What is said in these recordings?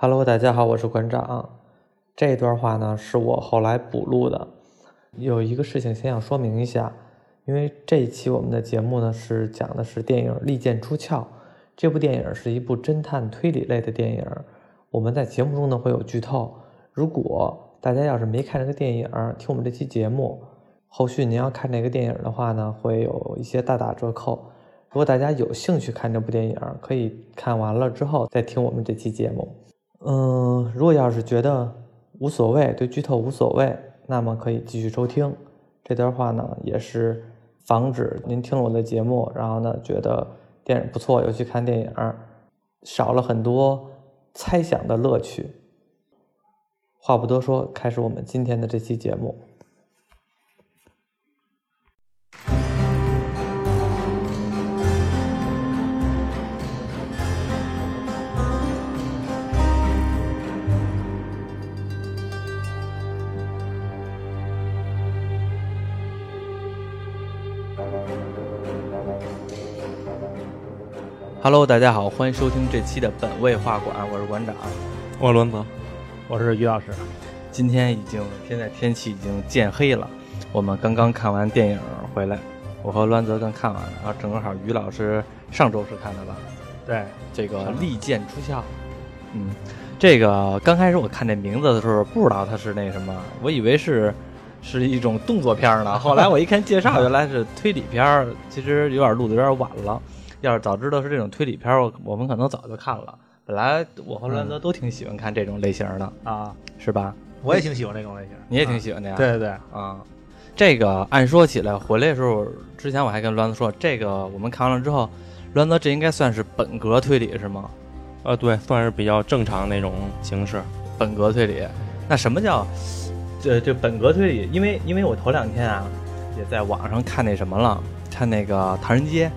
Hello，大家好，我是馆长。这段话呢是我后来补录的。有一个事情先想说明一下，因为这一期我们的节目呢是讲的是电影《利剑出鞘》。这部电影是一部侦探推理类的电影。我们在节目中呢会有剧透。如果大家要是没看这个电影，听我们这期节目，后续您要看这个电影的话呢，会有一些大打折扣。如果大家有兴趣看这部电影，可以看完了之后再听我们这期节目。嗯，如果要是觉得无所谓，对剧透无所谓，那么可以继续收听。这段话呢，也是防止您听了我的节目，然后呢觉得电影不错，又去看电影，少了很多猜想的乐趣。话不多说，开始我们今天的这期节目。Hello，大家好，欢迎收听这期的本位画馆，我是馆长，我是轮子，我是于老师。今天已经现在天气已经渐黑了，我们刚刚看完电影回来，我和栾泽刚看完了，然后正好于老师上周是看的吧？对，这个利剑出鞘。嗯，这个刚开始我看这名字的时候不知道它是那什么，我以为是是一种动作片呢，后来我一看介绍，原来是推理片，其实有点录的有点晚了。要是早知道是这种推理片，我我们可能早就看了。本来我和栾泽都挺喜欢看这种类型的啊，是吧？我也挺喜欢这种类型，你也挺喜欢的呀？对对对，啊，这个按说起来，回来的时候之前我还跟栾泽说，这个我们看完了之后，栾泽这应该算是本格推理是吗？呃，对，算是比较正常那种形式，本格推理。那什么叫这这本格推理？因为因为我头两天啊，也在网上看那什么了，看那个《唐人街》。《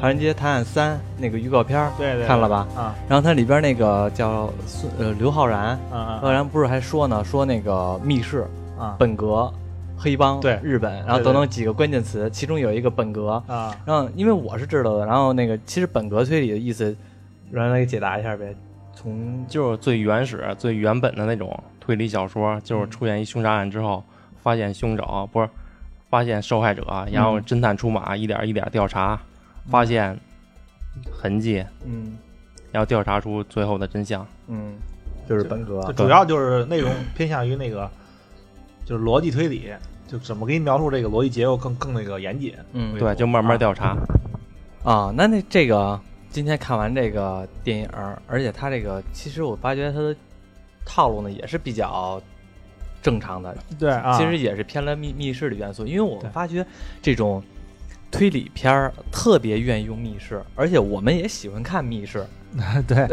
唐人街探案三》那个预告片儿，对对，看了吧？啊，然后它里边那个叫孙呃刘昊然，啊，刘昊然不是还说呢，说那个密室啊，本格，黑帮，对，日本，然后等等几个关键词，其中有一个本格啊，然后因为我是知道的，然后那个其实本格推理的意思，让来给解答一下呗，从就是最原始、最原本的那种推理小说，就是出现一凶杀案之后，发现凶手不是发现受害者，然后侦探出马，一点一点调查。发现痕迹，嗯，要调查出最后的真相，嗯，就是本格，主要就是内容偏向于那个，就是逻辑推理，就怎么给你描述这个逻辑结构更更那个严谨，嗯，对，就慢慢调查。啊，那那这个今天看完这个电影，而且它这个其实我发觉它的套路呢也是比较正常的，对，啊。其实也是偏了密密室的元素，因为我发觉这种。推理片儿特别愿意用密室，而且我们也喜欢看密室。对，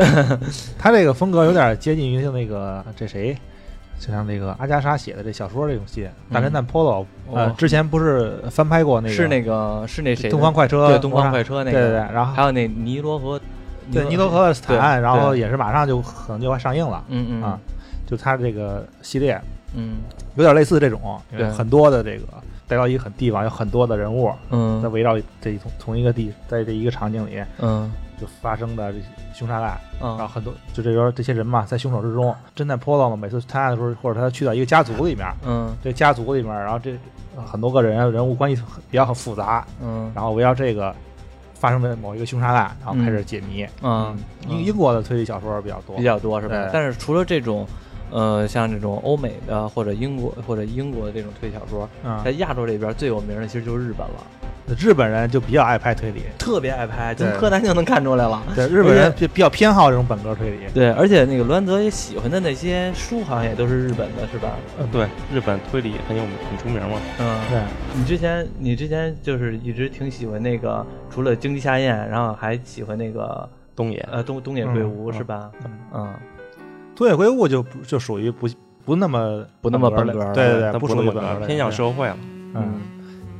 他这个风格有点接近于像那个这谁，就像那个阿加莎写的这小说这种戏，《大侦探波罗》。呃，之前不是翻拍过那个？是那个是那谁？东方快车。对，东方快车那个。对对对。然后还有那尼罗河。对，尼罗河的惨案，然后也是马上就可能就要上映了。嗯嗯。啊，就他这个系列，嗯，有点类似这种，对，很多的这个。带到一个很地方，有很多的人物，嗯，在围绕这同同一个地，在这一个场景里，嗯，就发生的这些凶杀案，嗯，然后很多就这边这些人嘛，在凶手之中，侦探 Polo 嘛，每次探案的时候，或者他去到一个家族里面，嗯，这家族里面，然后这很多个人人物关系比较很复杂，嗯，然后围绕这个发生的某一个凶杀案，然后开始解谜，嗯，英英国的推理小说比较多，比较多是吧？但是除了这种。呃，像这种欧美的或者英国或者英国的这种推理小说，在亚洲这边最有名的其实就是日本了。日本人就比较爱拍推理，特别爱拍，从柯南就能看出来了。对，日本人比比较偏好这种本格推理。对，而且那个栾泽也喜欢的那些书，好像也都是日本的，是吧？嗯，对，日本推理很有很出名嘛。嗯，对。你之前你之前就是一直挺喜欢那个，除了荆棘下彦，然后还喜欢那个东野，呃，东东野圭吾是吧？嗯。东野圭吾就不就属于不不那么不那么本格，对对对，不属于本格，偏向社会了。嗯，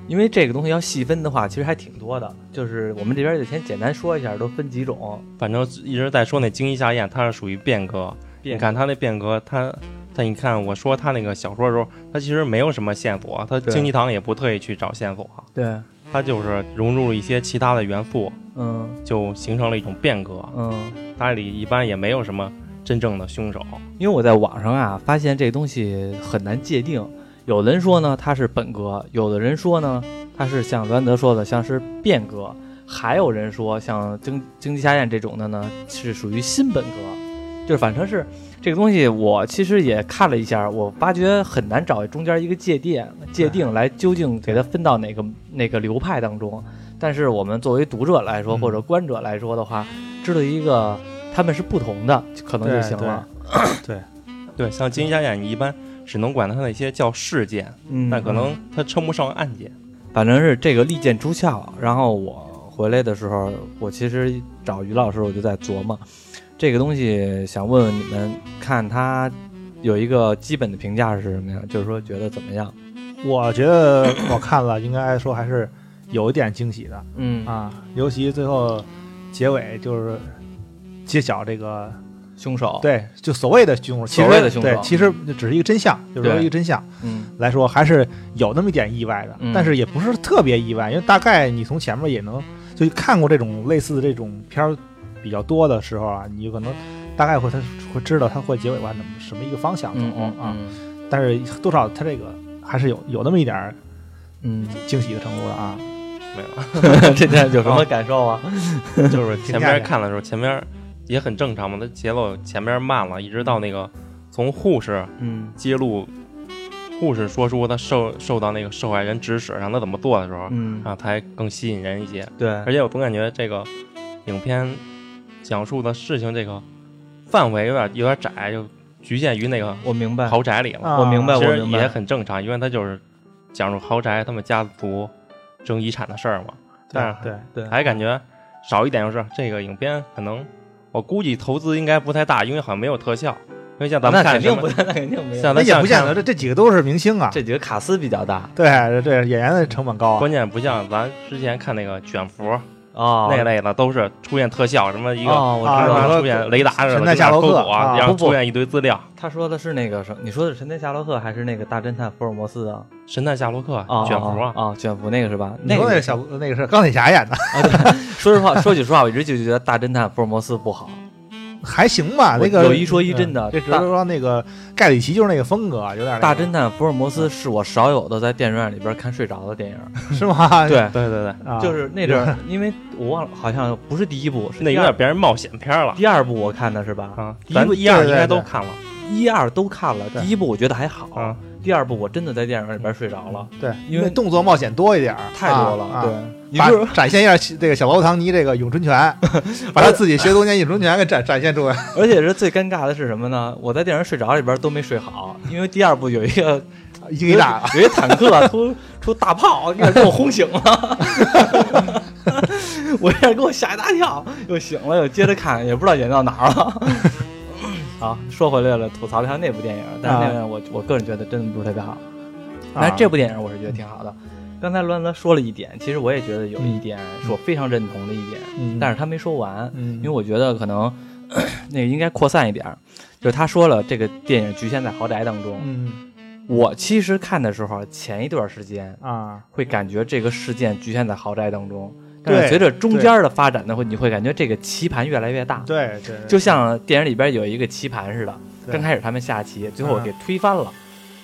因为这个东西要细分的话，其实还挺多的。就是我们这边就先简单说一下，都分几种。反正一直在说那惊异下咽，它是属于变革。你看它那变革，它它你看我说它那个小说的时候，它其实没有什么线索，它惊济堂也不特意去找线索。对，它就是融入了一些其他的元素，嗯，就形成了一种变革。嗯，它里一般也没有什么。真正的凶手。因为我在网上啊发现这东西很难界定，有的人说呢它是本格，有的人说呢它是像罗兰德说的像是变革，还有人说像经经济下咽这种的呢是属于新本格，就是反正是这个东西，我其实也看了一下，我发觉很难找中间一个界定界定来究竟给它分到哪个哪个流派当中。但是我们作为读者来说，嗯或者观者来说的话，知道一个他们是不同的，可能就行了。对，对像金家眼，你一般只能管它那些叫事件，嗯，但可能它称不上案件。反正是这个利剑出鞘。然后我回来的时候，我其实找于老师，我就在琢磨这个东西，想问问你们，看他有一个基本的评价是什么呀？就是说觉得怎么样？我觉得我看了，应该说还是有一点惊喜的嗯啊，尤其最后结尾就是揭晓这个凶手，，对，就所谓的凶手，其所谓的凶手。对，其实只是一个真相，就是说对。一个真相嗯。来说，还是有那么一点意外的，嗯。但是也不是特别意外，因为大概你从前面也能就看过这种类似的这种片儿比较多的时候啊，你有可能大概会他会知道他会结尾往什么什么一个方向走、嗯嗯啊，嗯。但是多少他这个还是有有那么一点儿嗯，惊喜的程度的啊，没有，这天有什么感受啊？就是前评价一下边看的时候，前边也很正常嘛，它节奏前边慢了，一直到那个从护士嗯揭露，护士说出他受受到那个受害人指使让他怎么做的时候，嗯，啊，才更吸引人一些。对，而且我总感觉这个影片讲述的事情这个范围有点有点窄，就局限于那个我明白，豪宅里了。啊我明白，我也很正常，因为他就是讲述豪宅他们家族争遗产的事儿嘛。但是对对，还感觉少一点就是这个影片可能我估计投资应该不太大，因为好像没有特效。因为像咱们肯定不，那肯定没有。像那也不见得，这这几个都是明星啊，这几个卡司比较大对对，演员的成本高啊，关键不像咱之前看那个卷福哦，那类的，都是出现特效，什么一个哦，我啊出现雷达似的，神探夏洛克就那篝火啊然后出现一堆资料。他说的是那个什？你说的是神探夏洛克还是那个大侦探福尔摩斯啊？神探夏洛克啊，卷福啊，啊，卷福那个是吧？你说那个个小那个是钢铁侠演的，啊说实话，说句实话，我一直就觉得大侦探福尔摩斯不好。还行吧，那个有一说一真的嗯这只是说那个盖里奇就是那个风格，有点那个大侦探福尔摩斯是我少有的在电影院里边看睡着的电影。是吗？对，对对对，啊，就是那阵儿，因为我忘了，好像不是第一部，是那有点变成冒险片了第二部我看的是吧？啊。第一部咱一二应该都看了一二都看了，第一部我觉得还好，啊。第二部我真的在电影里边睡着了，对，因为动作冒险多一点，太多了。啊、对你就是展现一下这个小罗唐尼这个咏春拳，把他自己学多年咏春拳给展展现出来。而且是最尴尬的是什么呢？我在电影睡着里边都没睡好，因为第二部有一个 一个一炸，有一坦克出出大炮，一下给我轰醒了，我一下给我吓一大跳，又醒了，又接着看，也不知道演到哪儿了。好，说回来了，吐槽了一下那部电影，但是那个我我个人觉得真的不是特别好，但是这部电影我是觉得挺好的。刚才栾泽说了一点，其实我也觉得有一点是我非常认同的一点，嗯，但是他没说完，嗯，因为我觉得可能 那个应该扩散一点儿，就是他说了这个电影局限在豪宅当中。嗯我其实看的时候，前一段时间啊，会感觉这个事件局限在豪宅当中，但随着中间的发展呢，会你会感觉这个棋盘越来越大，对对，就像电影里边有一个棋盘似的，刚开始他们下棋，最后嗯。给推翻了，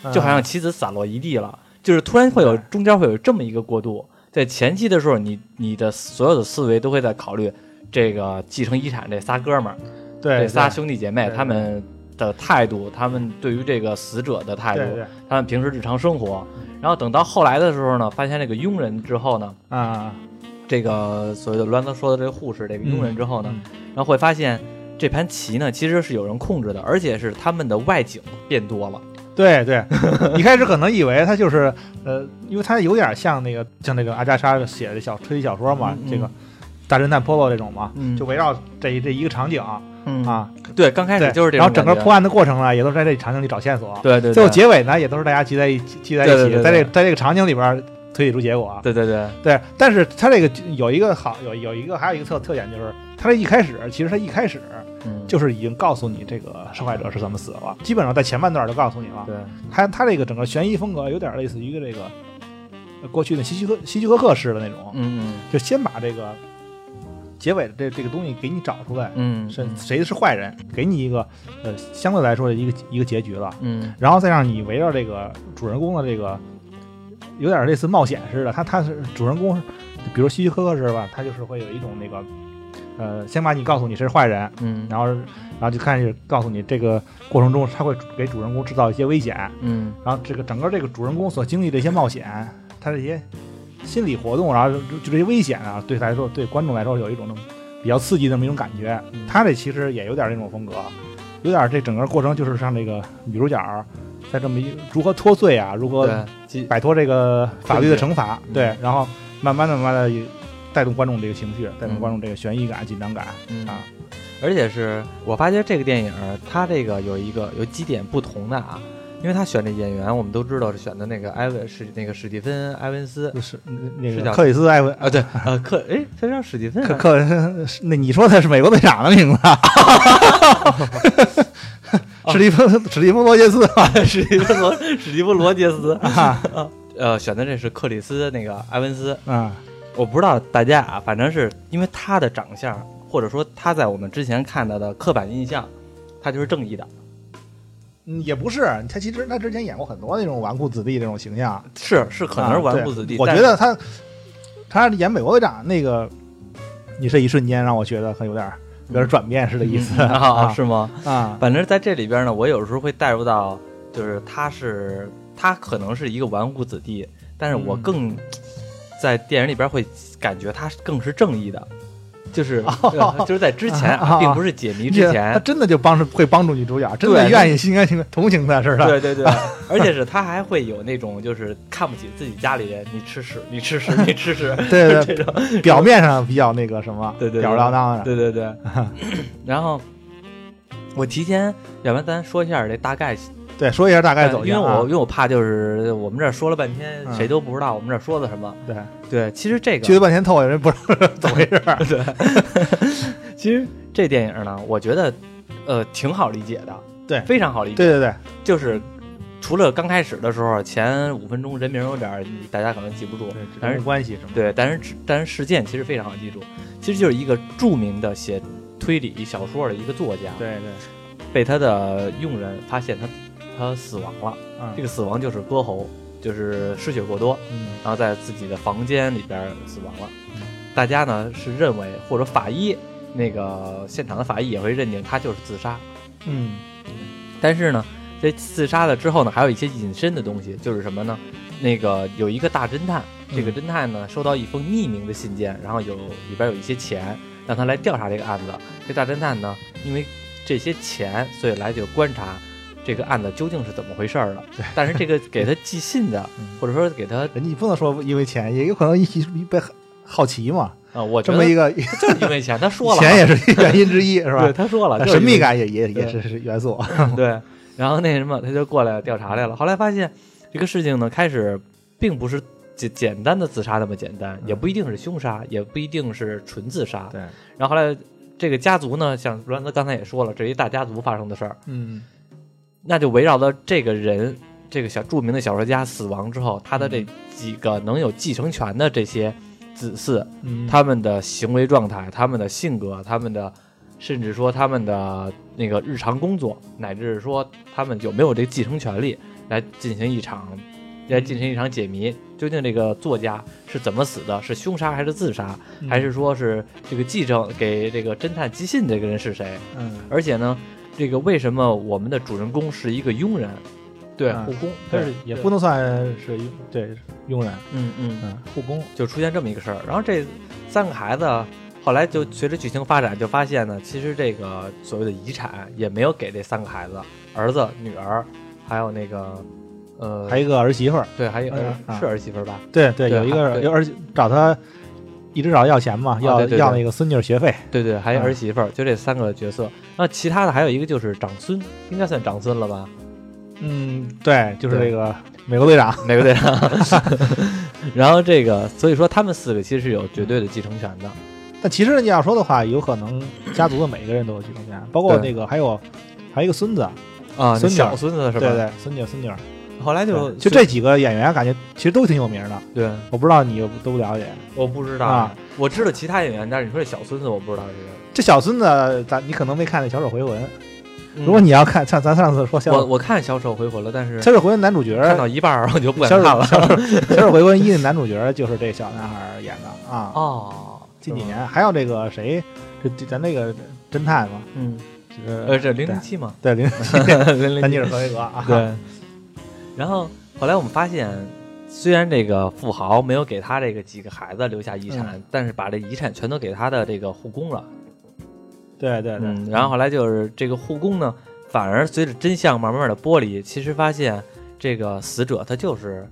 嗯。就好像棋子散落一地了，就是突然会有中间会有这么一个过渡，在前期的时候，你你的所有的思维都会在考虑这个继承遗产这仨哥们儿，对这仨兄弟姐妹他们的态度，他们对于这个死者的态度，他们平时日常生活，然后等到后来的时候呢，发现这个佣人之后呢，啊，这个所谓的栾泽说的这个护士这个佣人之后呢，嗯然后会发现这盘棋呢其实是有人控制的，而且是他们的外景变多了。对对，一开始可能以为他就是呃，因为他有点像那个像那个阿加莎写的小推理小说嘛，嗯嗯。这个大侦探 Polo 这种嘛，嗯。就围绕这一这一个场景。嗯，啊，对，刚开，始就是这种然后整个破案的过程呢，也都是在这场景里找线索，对对对，最后结尾呢，也都是大家聚在一起聚在一起，在这在这个场景里边推理出结果。对对对，对，但是他这个有一个好有有一个还有一个特特点就是，他这一开始其实他一开始嗯，就是已经告诉你这个受害者是怎么死的了，基本上在前半段就告诉你了。对，他他这个整个悬疑风格有点类似于这个呃过去的希区柯希区柯克式的那种，嗯嗯。就先把这个结尾的这这个东西给你找出来，嗯，是嗯。谁是坏人，给你一个呃相对来说的一个一个结局了，嗯。然后再让你围绕这个主人公的这个有点类似冒险似的，他他是主人公，比如希区柯克是吧？他就是会有一种那个呃，先把你告诉你是坏人，嗯，然后然后就开始告诉你这个过程中他会给主人公制造一些危险，嗯然后这个整个这个主人公所经历的一些冒险，他这些心理活动，然后就就这些危险啊，对他来说，对观众来说有一种那种比较刺激的那么一种感觉。他这其实也有点那种风格，有点这整个过程就是像这个女主角在这么一如何脱罪啊，如何摆脱这个法律的惩罚，嗯对，然后慢慢的、慢慢的带动观众这个情绪，带动嗯观众这个悬疑感、紧张感嗯啊。而且是我发现这个电影它这个有一个有几点不同的啊，因为他选的演员我们都知道是选的那个埃文是那个史蒂芬埃文斯就是那个克里斯埃文啊，对，呃克哎他叫史蒂芬克啊克，那你说的是美国队长的名字啊？史蒂芬史蒂芬罗杰斯。啊 史蒂芬罗史蒂芬罗杰斯，啊。呃选的这是克里斯那个埃文斯，啊。我不知道大家啊，反正是因为他的长相，或者说他在我们之前看到的刻板印象，他就是正义的，嗯，也不是，他其实他之前演过很多那种纨绔子弟这种形象，是是可能是纨绔子弟，我觉得他他演美国队长那个，你这一瞬间让我觉得很有点有点转变似的意思。嗯啊是吗？啊。反正在这里边呢，我有时候会带入到，就是他是他可能是一个纨绔子弟，但是我嗯。更、在电影里边会感觉他更是正义的，就是、哦 就是在之前、并不是解谜之前他，真的就帮助会帮助女主角，真的愿意心甘情愿同情她似的。对对对，而且是他还会有那种就是看不起自己家里人，你吃屎，你吃屎，你吃屎，对对这种，表面上比较那个什么，对对对吊儿郎当的。对对对。然后我提前，要不然咱说一下这大概对，说一下大概走因为我因为我怕就是我们这儿说了半天，嗯谁都不知道我们这儿说的什么。对对，其实这去个了半天透，有人不知道怎么回事对。其实这电影呢，我觉得呃挺好理解的，对非常好理解。对对对，就是除了刚开始的时候前五分钟人名有点儿大家可能记不住，但是关系什么。对，但是但是事件其实非常好记住，其实就是一个著名的写推理小说的一个作家，对对，被他的佣人发现他他死亡了，嗯这个死亡就是割喉，就是失血过多，嗯然后在自己的房间里边死亡了。大家呢是认为，或者法医那个现场的法医也会认定他就是自杀。嗯但是呢，这自杀了之后呢，还有一些隐身的东西，就是什么呢？那个有一个大侦探，这个侦探呢收到一封匿名的信件，然后有里边有一些钱，让他来调查这个案子。这大侦探呢，因为这些钱，所以来就观察这个案子究竟是怎么回事儿了。但是这个给他寄信的，或者说给他你不能说因为钱，也有可能一一被好奇嘛，啊，我这么一个 就是因为钱，他说了，钱也是原因之一，是吧对，吧？他说了，神秘感也也也是是元素。对，然后那什么，他就过来调查来了。后来发现这个事情呢，开始并不是简简单的自杀那么简单，也不一定是凶杀，也不一定是纯自杀。对，然后后来这个家族呢，像罗兰德刚才也说了，这是一大家族发生的事儿，嗯那就围绕着这个人，这个小著名的小说家死亡之后，他的这几个能有继承权的这些子嗣，嗯，他们的行为状态、他们的性格、他们的，甚至说他们的那个日常工作，乃至说他们有没有这个继承权利，来进行一场，来进行一场解谜。究竟这个作家是怎么死的？是凶杀还是自杀？嗯还是说是这个继承给这个侦探寄信这个人是谁？嗯而且呢，这个为什么我们的主人公是一个佣人？对，嗯护工，但是也不能算是佣对佣人，嗯嗯嗯，护工。就出现这么一个事儿。然后这三个孩子后来就随着剧情发展，就发现呢，其实这个所谓的遗产也没有给这三个孩子，儿子、女儿，还有那个呃，还有一个儿媳妇儿，对，还有是儿媳妇儿吧？对对，有一个还对有儿找他一直找他要钱嘛，要要那个孙女儿学费。对对，还有啊儿媳妇儿，就这三个角色。那其他的还有一个就是长孙，应该算长孙了吧？嗯，对，就是对这个美国队长。美国队长。然后这个，所以说他们四个其实是有绝对的继承权的。但其实你要说的话，有可能家族的每一个人都有继承权，包括那个还有还有一个孙子，啊，孙女儿小孙子是吧？对对，孙女孙女儿，后来就就这几个演员，感觉其实都挺有名的。对，我不知道你有都不了解。我不知道啊，我知道其他演员，但是你说这小孙子，我不知道这个。这小孙子，咱你可能没看那《小丑回魂》。嗯如果你要看，像咱上次说小我我看《小丑回魂》了，但是小丑回魂男主角，看到一半儿我就不敢看了。小 丑小丑回魂一的男主角就是这小男孩演的啊。哦，近几年还有这个谁，这这咱那个侦探嘛，嗯，呃，这零零七嘛，对零零七丹尼尔·赫维格啊。对。然后后来我们发现，虽然这个富豪没有给他这个几个孩子留下遗产，但是把这遗产全都给他的这个护工了。对对对，嗯，然后后来就是这个护工呢，反而随着真相慢慢的剥离，其实发现这个死者他就是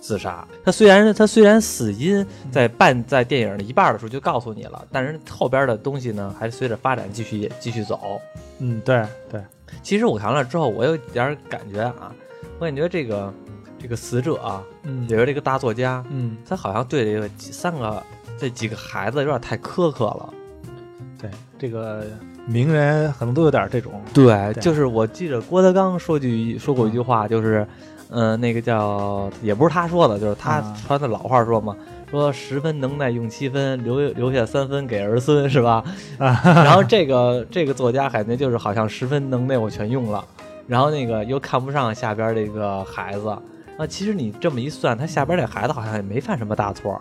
自杀。他虽然他虽然死因在半在电影的一半的时候就告诉你了，但是后边的东西呢，还是随着发展继续继续走。嗯对对，其实我看了之后，我有点感觉啊，我感觉这个这个死者啊，嗯也是这个大作家，嗯他好像对这个几三个这几个孩子有点太苛刻了。对，这个名人可能都有点这种。对，对就是我记着郭德纲说句说过一句话，就是，嗯、那个叫也不是他说的，就是他啊传的老话说嘛，说十分能耐用七分，留留下三分给儿孙，是吧？然后这个这个作家感觉就是好像十分能耐我全用了，然后那个又看不上下边这个孩子，啊，其实你这么一算，他下边这孩子好像也没犯什么大错，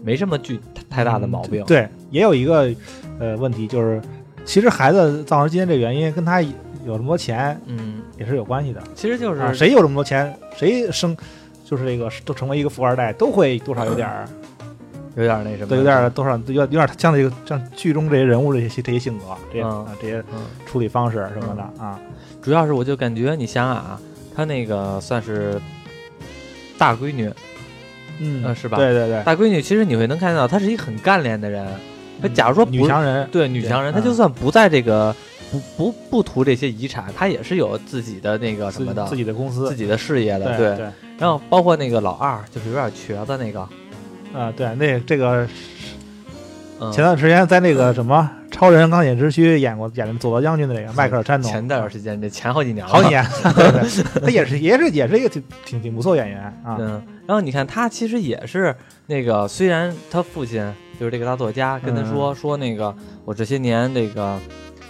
没什么巨太大的毛病。对，也有一个呃问题，就是其实孩子造成今天这个原因跟他有这么多钱嗯，也是有关系的。其实就是、啊，谁有这么多钱，谁生就是这个都成为一个富二代，都会多少有点儿，有点那什么，都有点多少有点有点像那个像剧中这些人物这些这些性格，这些、嗯啊这些嗯。处理方式什么的啊。主要是我就感觉，你想想啊，她那个算是大闺女，嗯呃是吧？对对对，大闺女其实你会能看到，她是一个很干练的人。她假如说女强人，对女强人，她就算不在这个不不不图这些遗产，她也是有自己的那个什么的自己的公司，自己的事业的。对。对。然后包括那个老二，就是有点瘸子那个，啊对，那这个嗯，前段时间在那个什么《超人钢铁之躯》演过演的佐罗将军的那个迈克尔·山农，前段时间这前好几年了，好几年，对对，他也是也是也是一个挺挺挺不错演员啊。嗯，然后你看他其实也是那个，虽然他父亲就是这个大作家跟他说、说那个我这些年这个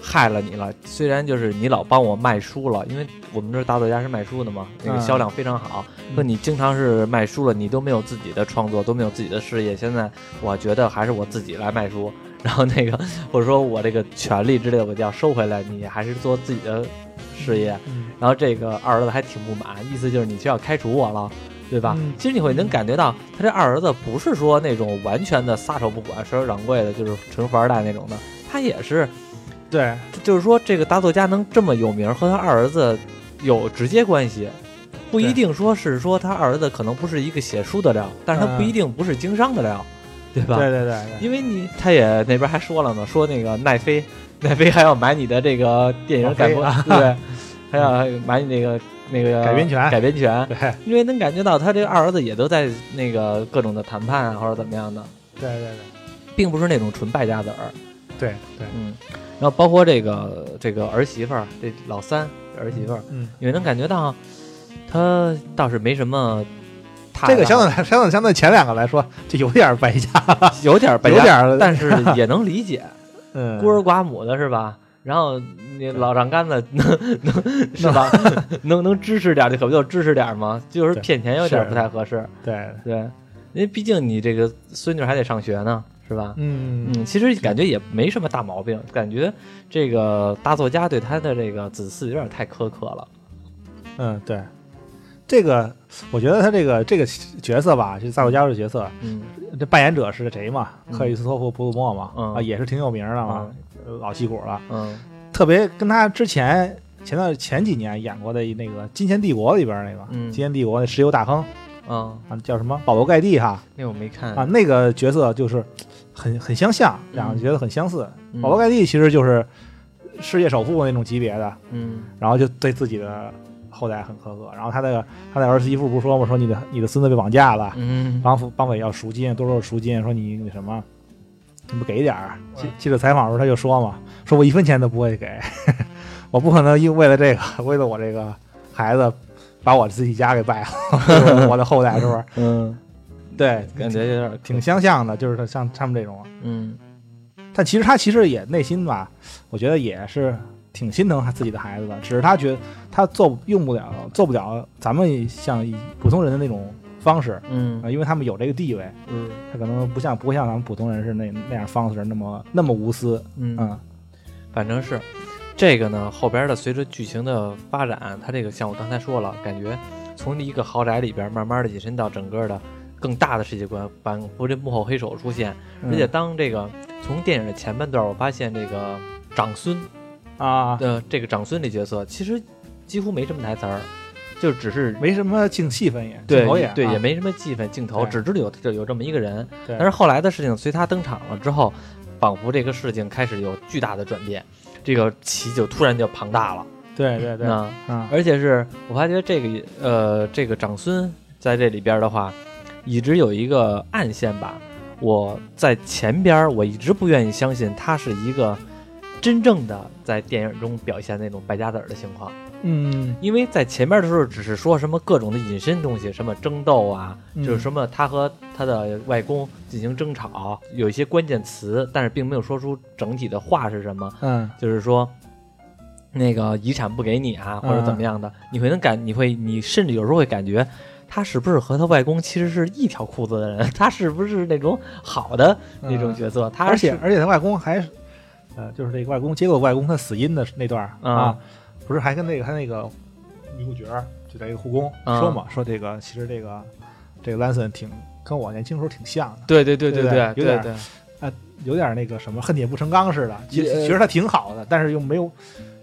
害了你了，虽然就是你老帮我卖书了，因为我们这大作家是卖书的嘛，那个嗯销量非常好。说你经常是卖书了，你都没有自己的创作，都没有自己的事业。现在我觉得还是我自己来卖书，然后那个 或者说我这个权利之类的我就要收回来，你还是做自己的事业。嗯然后这个二儿子还挺不满，意思就是你就要开除我了，对吧？嗯其实你会能感觉到，他这二儿子不是说那种完全的撒手不管、甩手掌柜的，就是纯富二代那种的，他也是，对，就是说这个大作家能这么有名，和他二儿子有直接关系。不一定说是说他二儿子可能不是一个写书的料，但是他不一定不是经商的料，对吧？对对对对，因为你他也那边还说了呢，说那个奈飞，奈飞还要买你的这个电影改播，网飞啊。对？还要买你那个那个改编权。改编权，对。因为能感觉到他这个二儿子也都在那个各种的谈判啊，或者怎么样的，对对对。并不是那种纯败家子儿。对对，嗯，然后包括这个这个儿媳妇儿，这老三儿媳妇儿，嗯，也能感觉到他倒是没什么。这个相对相对相对前两个来说，就有点败家，有点败家，有点但是 也能理解。嗯，孤儿寡母的是吧？然后你老丈杆子能能是吧？能能支持点儿，这可不就支持点儿吗？就是骗钱有点儿不太合适，对，对，因为毕竟你这个孙女还得上学呢，是吧？嗯嗯，其实感觉也没什么大毛病，感觉这个大作家对他的这个子嗣有点太苛刻了。嗯对。这个，我觉得他这个这个角色吧，就萨洛加这角色，嗯这扮演者是谁嘛？嗯克里斯托弗·普鲁默嘛，嗯啊，也是挺有名的嘛，呃老戏骨了。嗯特别跟他之前前段前几年演过的那个《金钱帝国》里边那个，嗯金钱帝国》那石油大亨嗯，啊，叫什么保罗·盖蒂哈那我没看啊，那个角色就是很很相像，嗯两个角色很相似。嗯保罗·盖蒂其实就是世界首富那种级别的，嗯然后就对自己的后代很苛刻。然后他的他的儿媳妇不是说嘛，说你的你的孙子被绑架了，嗯绑匪绑匪要赎金，多少赎金？说你那什么，你不给点儿？记记者采访的时候他就说嘛，说我一分钱都不会给，我不可能因为了这个，为了我这个孩子把我自己家给败了，我的后代是不是？嗯，对，感觉有点挺相像的，就是像他们这种。嗯。但其实他其实也内心吧，我觉得也是挺心疼他自己的孩子的，只是他觉得他做用不了，做不了咱们像普通人的那种方式嗯。啊，因为他们有这个地位，嗯。他可能不像不会像咱们普通人是那那样方式那么那么无私，嗯嗯反正是这个呢，后边的随着剧情的发展，它这个像我刚才说了，感觉从一个豪宅里边慢慢的引申到整个的更大的世界观，仿佛这幕后黑手出现。而且当这个从电影的前半段，我发现这个长孙啊，的这个长孙这角色，其实几乎没什么台词儿，就只是没什么镜戏份也，对也对，啊。也没什么戏份镜头，只知道有有有这么一个人。但是后来的事情随他登场了之后，仿佛这个事情开始有巨大的转变，这个棋就突然就庞大了。对对对，啊，啊而且是我发觉这个呃，这个长孙在这里边的话，一直有一个暗线吧。我在前边儿我一直不愿意相信他是一个真正的在电影中表现那种败家子儿的情况。嗯因为在前面的时候只是说什么各种的隐身东西，什么争斗啊，嗯就是什么他和他的外公进行争吵，有一些关键词，但是并没有说出整体的话是什么，嗯就是说。那个遗产不给你啊，或者怎么样的，你会能感，你会，你甚至有时候会感觉，他是不是和他外公其实是一条裤子的人？他是不是那种好的那种角色？他而且而且他外公还是，呃，就是那个外公接过外公他死因的那段儿啊啊，不是还跟那个他那个女主角就在一个护工啊说嘛，说这个其实这个这个兰森挺跟我年轻时候挺像的，对对对对对对有点对对，有点那个什么恨铁不成钢似的。其实呃其实他挺好的，但是又没有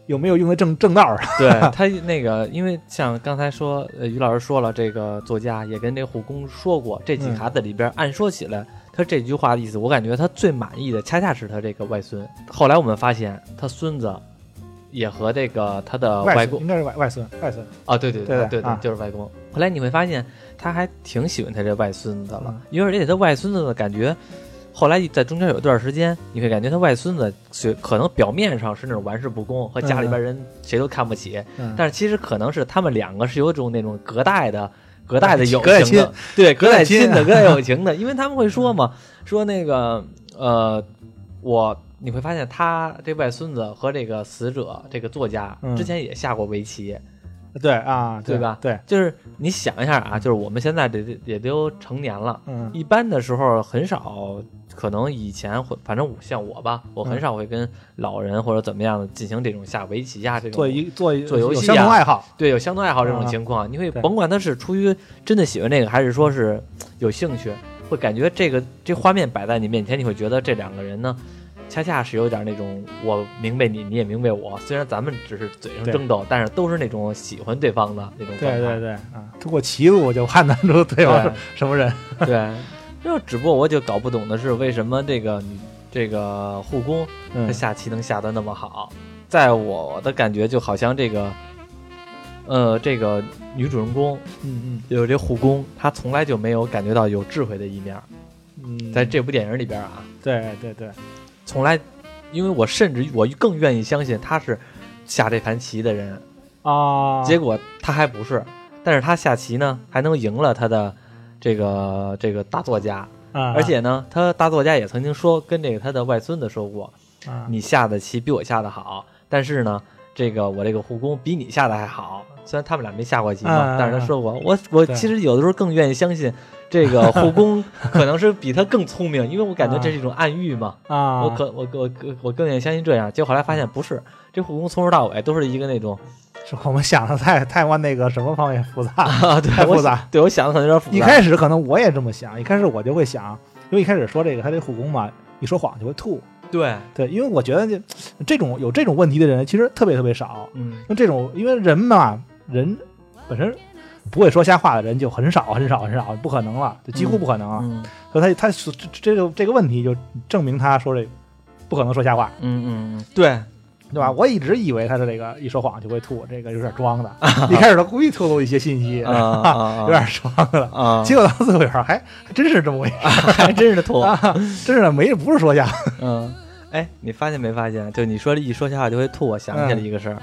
又没有用在正正道上。对他那个，因为像刚才说，呃，于老师说了，这个作家也跟这个护工说过，这几个孩子里边，按说起来，他这句话的意思，我感觉他最满意的，恰恰是他这个外孙。后来我们发现，他孙子也和这个他的外公应该是外外孙外孙，啊，对对对对对啊就是外公。后来你会发现，他还挺喜欢他这外孙子了嗯，因为而且他外孙子的感觉。后来在中间有一段时间，你会感觉他外孙子虽可能表面上是那种玩世不恭，和家里边人谁都看不起，嗯但是其实可能是他们两个是有一种那种隔代的、隔代的友情的，对，隔代亲亲的、隔代友情的，因为他们会说嘛，说那个呃，我你会发现他这外孙子和这个死者这个作家嗯。之前也下过围棋，对啊，对吧对，就是你想一下啊，就是我们现在这也都成年了。嗯一般的时候很少，可能以前会，反正我像我吧，我很嗯少会跟老人或者怎么样的进行这种下围棋呀、这种做一做一做游戏有相同啊爱好，对，有相同爱好这种啊情况，你会对甭管他是出于真的喜欢这个，还是说是有兴趣，会感觉这个这画面摆在你面前，你会觉得这两个人呢，恰恰是有点那种我明白你，你也明白我。虽然咱们只是嘴上争斗，但是都是那种喜欢对方的那种状态。对对对啊，通过棋路就判断出对方是什么人。对对，就只不过我就搞不懂的是，为什么这个女这个护工她嗯下棋能下得那么好？在我的感觉，就好像这个，呃，这个女主人公嗯嗯有这护工，她从来就没有感觉到有智慧的一面嗯，在这部电影里边啊，对对对，从来，因为我甚至我更愿意相信他是下这盘棋的人，啊，结果他还不是，但是他下棋呢，还能赢了他的这个这个大作家，啊，而且呢，他大作家也曾经说跟这个他的外孙子说过，啊你下的棋比我下的好，但是呢，这个我这个护工比你下的还好。虽然他们俩没下过棋嘛，嗯但是他说过，我我其实有的时候更愿意相信这个护 工可能是比他更聪明，因为我感觉这是一种暗喻嘛。啊，我可我我我我更愿意相信这样。结果后来发现不是，这护工从头到尾都是一个那种是我们想的太太往那个什么方面复杂，啊，对太复杂。对我想的可能有点复杂。一开始可能我也这么想，一开始我就会想，因为一开始说这个他这护工嘛，一说谎就会吐。对，对，因为我觉得这这种有这种问题的人其实特别特别少。嗯那这种因为人嘛，人本身不会说瞎话的人就很少很少很少，不可能了，就几乎不可能了。嗯所以他他这这个这个问题就证明他说这不可能说瞎话，嗯嗯，对，对吧？我一直以为他是这个一说谎就会吐，这个有点装的。一开始他故意透露一些信息，啊啊有点装的。啊，结果到最后边还还真是这么回事还真是吐。啊，真是的没不是说瞎。嗯，哎，你发现没发现？就你说这一说瞎话就会吐，我想起来一个事儿，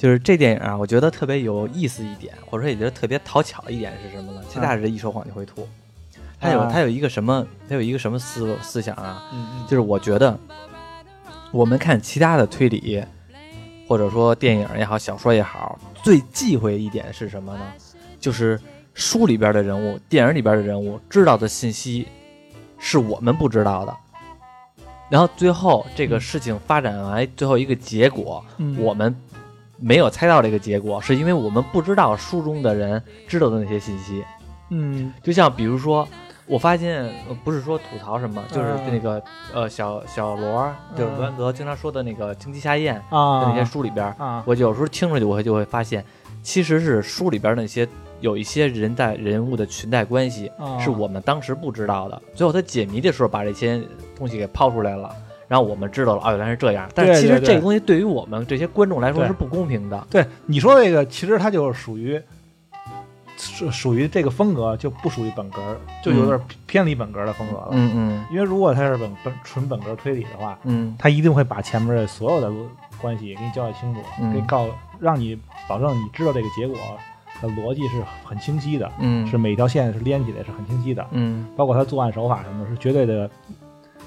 就是这电影啊，我觉得特别有意思一点，或者说也觉得特别讨巧一点是什么呢？其他是一说谎就会吐。他有他有一个什么？他有一个什么思思想啊？嗯就是我觉得我们看其他的推理，或者说电影也好，小说也好，最忌讳一点是什么呢？就是书里边的人物、电影里边的人物知道的信息是我们不知道的，然后最后这个事情发展完最后一个结果，嗯我们没有猜到这个结果，是因为我们不知道书中的人知道的那些信息。嗯就像比如说，我发现呃不是说吐槽什么，就是嗯那个呃小小罗，就是罗兰德经常说的那个经济下咽的啊那些书里边，啊我有时候听出去，我会就会发现，其实是书里边那些有一些人在人物的裙带关系，啊是我们当时不知道的。最后他解谜的时候，把这些东西给抛出来了。然后我们知道了，哦，原来是这样。但是其实这个东西对于我们这些观众来说是不公平的。对你说这个，其实它就是属于属属于这个风格，就不属于本格，就有点偏离本格的风格了。嗯嗯因为如果它是本本纯本格推理的话，嗯它一定会把前面的所有的关系给你交代清楚，嗯给你告让你保证你知道这个结果的逻辑是很清晰的，嗯，是每一条线是连起来是很清晰的，嗯包括他作案手法什么的，是绝对的。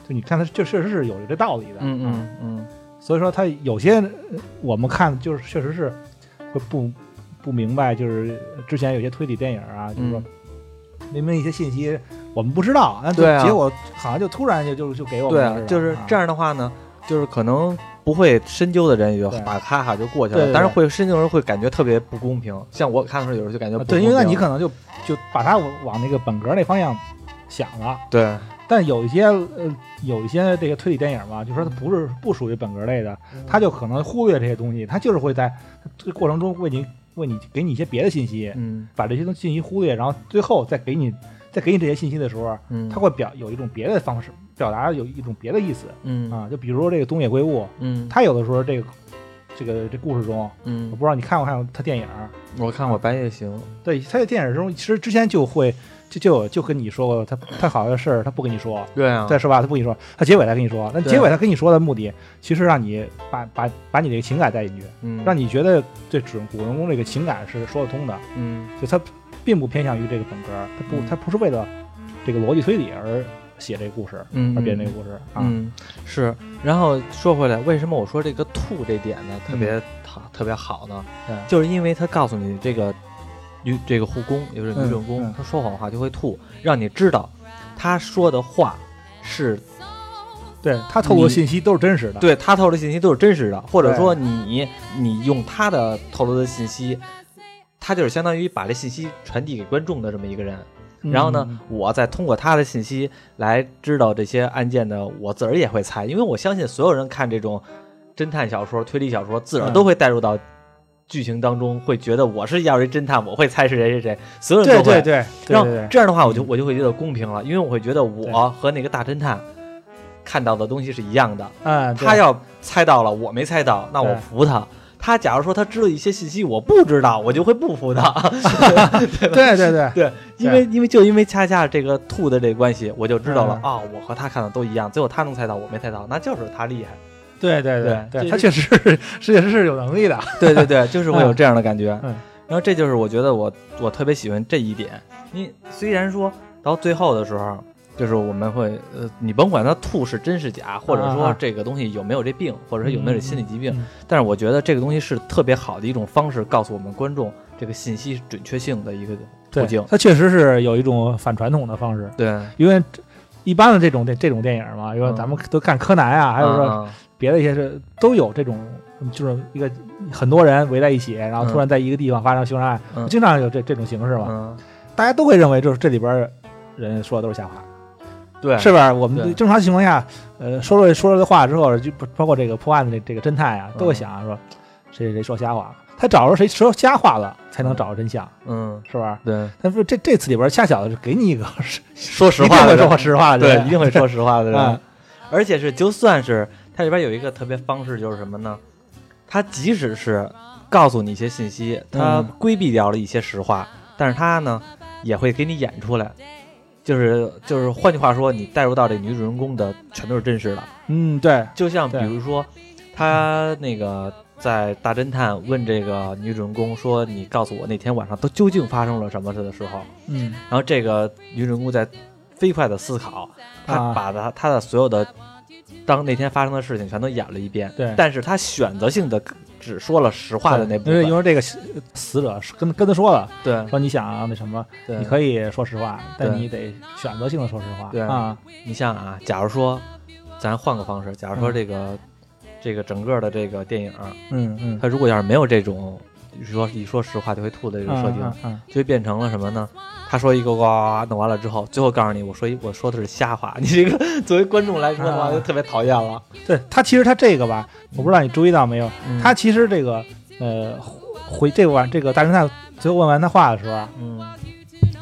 就你看，他就确实是有这道理的。嗯啊。嗯嗯。所以说他有些呃我们看就是确实是会不不明白，就是之前有些推理电影啊，就是说明明一些信息我们不知道，但对啊。结果好像就突然就就就给我们对了就是这啊样的话呢，就是可能不会深究的人也就对。把咔咔就过去了，但是会深究的人会感觉特别不公平。像我看的时候，有时候就感觉不对，因为那你可能就就把它往那个本格那方向想了。对。但有一些呃，有一些这个推理电影嘛，就说它不是不属于本格类的，它就可能忽略这些东西，它就是会在这个过程中为你为你给你一些别的信息，嗯把这些东西信息忽略，然后最后再给你再给你这些信息的时候，嗯，它会表有一种别的方式表达有一种别的意思嗯。啊，就比如说这个东野圭吾，嗯他有的时候这个这个这故事中，嗯我嗯不，知道你看没看过他电影，我看过《白夜行》，对他在电影中其实之前就会就就就跟你说过，他他好的事儿他不跟你说，对啊再说吧，他不跟你说，他结尾才跟你说。那结尾他跟你说的目的，其实让你把把把你这个情感带进去，嗯，让你觉得这主主人公这个情感是说得通的。嗯就他并不偏向于这个本格，他不嗯他不是为了这个逻辑推理而写这个故事，嗯而编这个故事啊。嗯是。然后说回来，为什么我说这个吐这点呢特别好特别好呢？嗯就是因为他告诉你这个女这个护工，也就是女嗯主人公，嗯她说谎话就会吐，让你知道她说的话是对她透露的信息都是真实的。对她透露的信息都是真实的，或者说你你用她的透露的信息，她就是相当于把这信息传递给观众的这么一个人。嗯，然后呢，我再通过他的信息来知道这些案件的，我自个儿也会猜，因为我相信所有人看这种侦探小说、推理小说，自个儿嗯都会带入到剧情当中，会觉得我是要是一侦探，我会猜是谁谁谁，所有人都会。对对对后这样的话，我就嗯我就会觉得公平了，因为我会觉得我和那个大侦探看到的东西是一样的。嗯，他要猜到了，我没猜到，那我服他。他假如说他知道一些信息我不知道，我就会不服他。对对对对，因为因为就因为恰恰这个兔的这个关系，我就知道了嗯啊、我和他看的都一样，最后他能猜到，我没猜到，那就是他厉害。对对对对，他确实是确实是有能力的。对对对，就是会有这样的感觉。嗯然后这就是我觉得我我特别喜欢这一点。你虽然说到最后的时候，就是我们会呃，你甭管他吐是真是假，或者说这个东西有没有这病，或者说有没有这心理疾病，但是我觉得这个东西是特别好的一种方式，告诉我们观众这个信息准确性的一个途径，。它确实是有一种反传统的方式，对，因为一般的这种这这种电影嘛，因为嗯咱们都看柯南啊，还有说嗯别的一些是都有这种，就是一个很多人围在一起，然后突然在一个地方发生凶杀案，嗯。经常有这这种形式嘛，嗯，大家都会认为就是这里边人说的都是瞎话，对，是不是？我们正常情况下，呃，说了说了的话之后，就包括这个破案的这这个侦探啊，都会想说谁谁谁说瞎话，他找着谁说瞎话了，才能找着真相，嗯，是吧？对，但是这这次里边恰巧的是给你一个说实话的人会说实话的对，一定会说实话的 人嗯，而且是就算是它里边有一个特别方式，就是什么呢？它即使是告诉你一些信息，它嗯规避掉了一些实话，但是它呢也会给你演出来。就是就是，换句话说，你带入到这女主人公的全都是真实的。嗯，对，就像比如说，他那个在大侦探问这个女主人公说：“你告诉我那天晚上都究竟发生了什么的时候，嗯然后这个女主人公在飞快的思考，她啊把她她的所有的当那天发生的事情全都演了一遍，对但是他选择性的只说了实话的那部因为分，因为这个死者是跟跟他说了，对说你想那什么，对，你可以说实话，但你得选择性的说实话。对啊，你像啊，假如说咱换个方式，假如说嗯这个、这个整个的这个电影，嗯嗯，他如果要是没有这种说一说实话就会吐的这个设定，就会变成了什么呢？他说一个呱呱呱弄完了之后，最后告诉你我说一我说的是瞎话，你这个作为观众来说的话，啊。就特别讨厌了。嗯对他其实他这个吧，我不知道你注意到没有，嗯。他其实这个呃回这个晚这个大侦探最后问完他话的时候，嗯。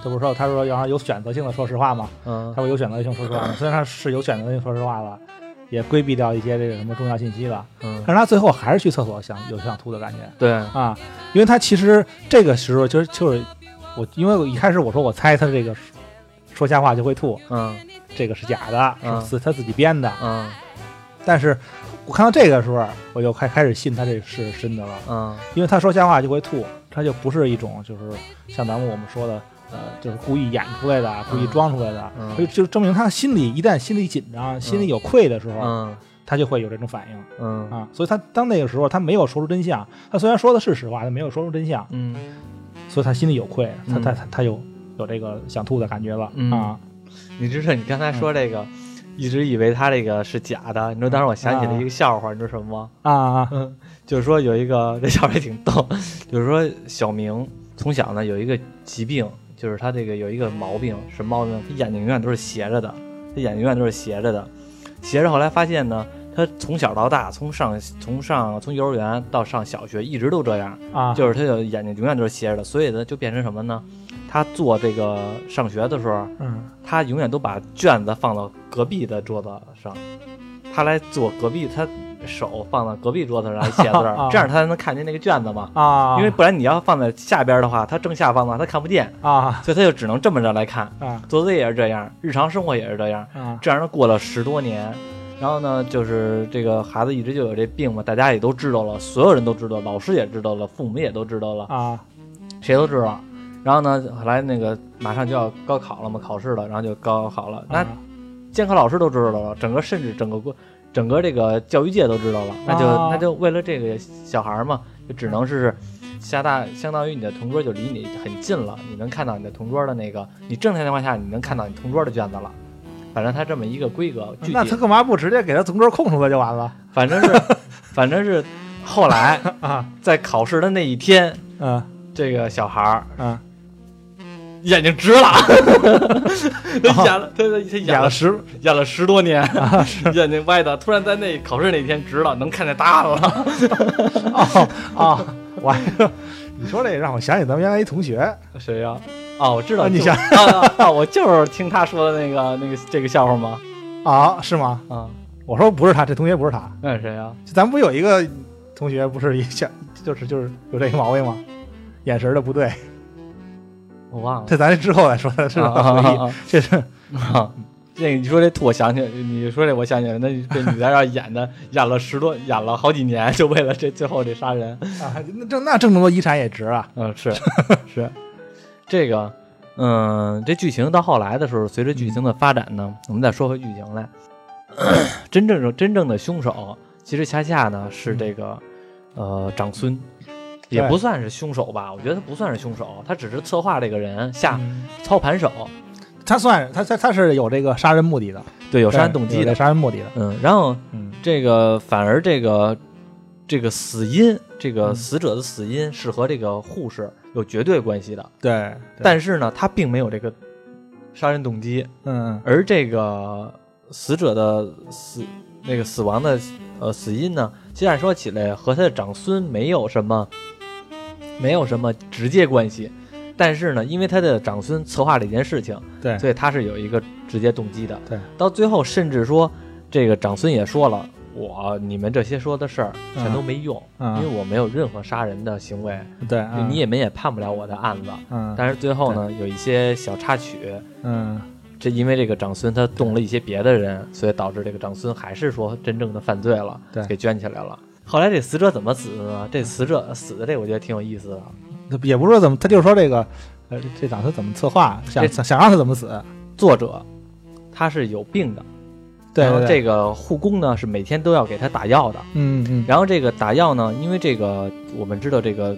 这不是说他说要让有选择性的说实话吗？嗯。他会有选择性说实话吗？虽然他是有选择性说实话了，也规避掉一些这个什么重要信息了，嗯，但是他最后还是去厕所想有想吐的感觉。对，啊，因为他其实这个时候就是就是我，因为我一开始我说我猜他这个说瞎话就会吐，嗯。这个是假的，嗯。是自他自己编的，嗯。但是我看到这个时候，我就开开始信他这是真的了，嗯。因为他说瞎话就会吐，他就不是一种就是像咱们我们说的。呃，就是故意演出来的，故意装出来的，嗯。就就证明他心里一旦心里紧张、心里有愧的时候，嗯。他就会有这种反应嗯。啊。所以他当那个时候他没有说出真相，他虽然说的是实话，他没有说出真相，嗯，所以他心里有愧，他嗯他他他有有这个想吐的感觉了嗯啊。你知道你刚才说这个，一直以为他这个是假的，你知道当时我想起了一个笑话，你知道什么吗？啊 就是说有一个这笑话也挺逗，就是说小明从小呢有一个疾病，就是他这个有一个毛病，什么毛病？他眼睛永远都是斜着的，他眼睛永远都是斜着的，斜着。后来发现呢，他从小到大，从上从上从幼儿园到上小学，一直都这样，啊！就是他的眼睛永远都是斜着的，所以呢就变成什么呢？他做这个上学的时候，嗯他永远都把卷子放到隔壁的桌子上，他来做隔壁，他手放到隔壁桌子上来写字这样他才能看见那个卷子嘛。啊，因为不然你要放在下边的话，他正下方的话他看不见，啊所以他就只能这么着来看。啊做作业也是这样，日常生活也是这样，啊这样呢过了十多年。然后呢，就是这个孩子一直就有这病嘛，大家也都知道了，所有人都知道，老师也知道了，父母也都知道了，啊谁都知道。然后呢，后来那个马上就要高考了嘛，考试了，然后就高考了。那啊监考老师都知道了，整个甚至整个国整个这个教育界都知道了，那就、啊那就为了这个小孩儿嘛，就只能是下大，相当于你的同桌就离你很近了，你能看到你的同桌的那个，你正常情况下你能看到你同桌的卷子了。反正他这么一个规格，具体那他干嘛不直接给他同桌空出来就完了反正是反正是后来 啊？在考试的那一天，嗯这个小孩儿嗯，眼睛直了，他演了，他他他演了十演了十多年，眼睛歪的，突然在那考试那天直了，能看见答案了。哦哦，我 你说这让我想起咱们原来一同学谁呀、哦，我知道，你想啊啊啊！我就是听他说的那个那个这个笑话吗？啊，是吗？啊，我说不是他，这同学不是他，那是谁呀、就咱不有一个同学不是一想就是就是有这个毛病吗？眼神的不对，我忘了。这咱之后再说的是啊吧？这是 啊！这个你说这吐，我想起来，你说这我想起来，那这女的要演的演了十多，演了好几年，就为了这最后这杀人。啊，那挣那挣这么多遗产也值啊！嗯，是 是，这个，嗯，这剧情到后来的时候，随着剧情的发展呢，我们再说回剧情来，真正的真正的凶手，其实恰恰呢是这个，呃，长孙，也不算是凶手吧，我觉得他不算是凶手，他只是策划这个人下嗯。操盘手，他算他他他是有这个杀人目的的，对，有有杀人动机的，杀人目的的。嗯，然后嗯。这个反而这个这个死因，这个嗯。死者的死因是和这个护士有绝对关系的。对，但是呢，他并没有这个杀人动机，嗯而这个死者的死那个死亡的呃死因呢，其实按说起来和他的长孙没有什么没有什么直接关系，但是呢，因为他的长孙策划了这件事情，对所以他是有一个直接动机的。对，到最后甚至说这个长孙也说了。我你们这些说的事儿全都没用，嗯因为我没有任何杀人的行为，对，你也们也判不了我的案子。嗯但是最后呢，有一些小插曲，嗯这因为这个长孙他动了一些别的人，所以导致这个长孙还是说真正的犯罪了，对给圈起来了。后来这死者怎么死的呢？这死者死的这个我觉得挺有意思的。也不是说怎么，他就是说这个，呃，这长孙怎么策划，想想想让他怎么死，作者他是有病的，然后这个护工呢是每天都要给他打药的。嗯嗯，然后这个打药呢，因为这个我们知道这个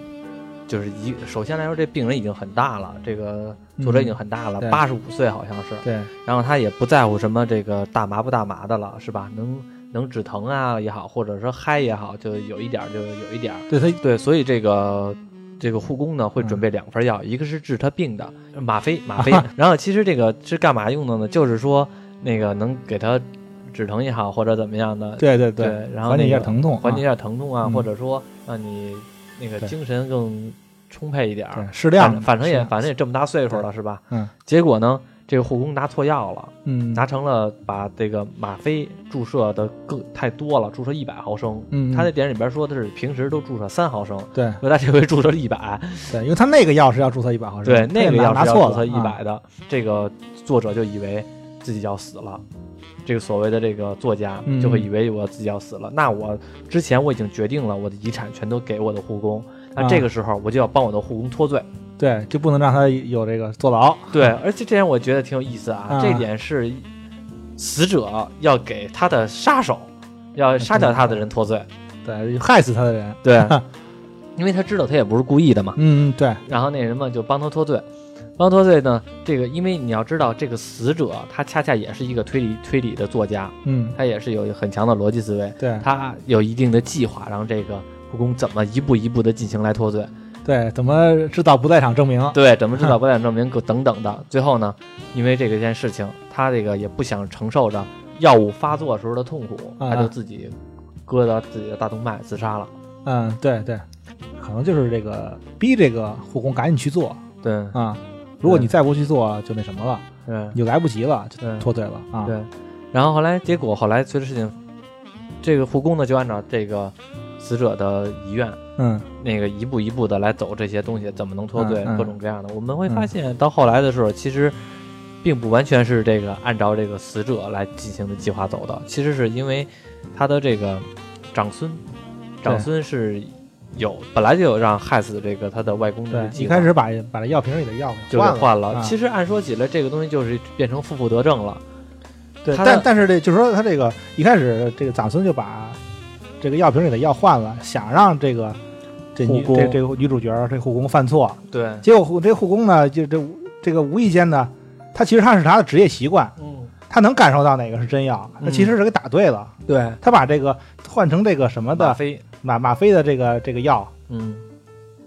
就是一首先来说，这病人已经很大了，这个作者已经很大了，对八十五岁好像是。对，然后他也不在乎什么这个大麻不大麻的了，是吧？能能止疼啊也好，或者说嗨也好，就有一点儿就有一点儿。对他对，所以这个这个护工呢会嗯准备两份药，一个是治他病的吗啡，吗啡。然后其实这个是干嘛用的呢？就是说那个能给他止疼也好，或者怎么样的，对对对然后缓解一下疼痛，缓解一啊下疼痛啊，嗯或者说让你那个精神更充沛一点儿。适量反，正也反正也这么大岁数了，是吧？嗯。结果呢，这个护工拿错药了。嗯拿成了把这个吗啡注射的更太多了，注射一百毫升。嗯，他在电影里边说的是平时都注射三毫升，对所以他这回注射了一百。对，因为他那个药是要注射一百毫升，对，那个药拿错了，注射一啊百的，这个作者就以为自己要死了。这个所谓的这个作家嗯。就会以为我自己要死了，那我之前我已经决定了，我的遗产全都给我的护工，那啊。这个时候我就要帮我的护工脱罪。对，就不能让他有这个坐牢，对，而且这点我觉得挺有意思啊，啊。这一点是死者要给他的杀手，要杀掉他的人脱罪。对，害死他的人，对，因为他知道他也不是故意的嘛，嗯，嗯对，然后那什么就帮他脱罪。帮他脱罪呢，这个因为你要知道，这个死者他恰恰也是一个推理推理的作家，嗯，他也是有很强的逻辑思维，对他有一定的计划，让这个护工怎么一步一步的进行来脱罪。对，怎么制造不在场证明？对，怎么制造不在场证明等等的。最后呢，因为这个件事情，他这个也不想承受着药物发作时候的痛苦，啊他就自己割到自己的大动脉自杀了。嗯，对对，可能就是这个逼这个护工赶紧去做对啊，如果你再不去做，就那什么了，嗯你就来不及了，就脱罪了啊。对。然后后来结果后来随着事情，这个护工呢就按照这个死者的遗愿，嗯，那个一步一步的来走这些东西，怎么能脱罪，嗯嗯各种各样的。我们会发现到后来的时候，其实并不完全是这个按照这个死者来进行的计划走的，其实是因为他的这个长孙，长孙是有本来就有让害死这个他的外公的，计划。一开始把把这药瓶里的药就给换给换了。啊。其实按说起来，这个东西就是变成负负得正了。对，但但是这就是说他这个一开始这个长孙就把这个药瓶里的药换了，想让这个这女这这个女主角这护工犯错，对，结果护这护工呢，就这这个无意间呢，他其实他是他的职业习惯，嗯，他能感受到哪个是真药，他嗯其实是给打对了，对，他把这个换成这个什么的吗啡，吗吗啡的这个这个药，嗯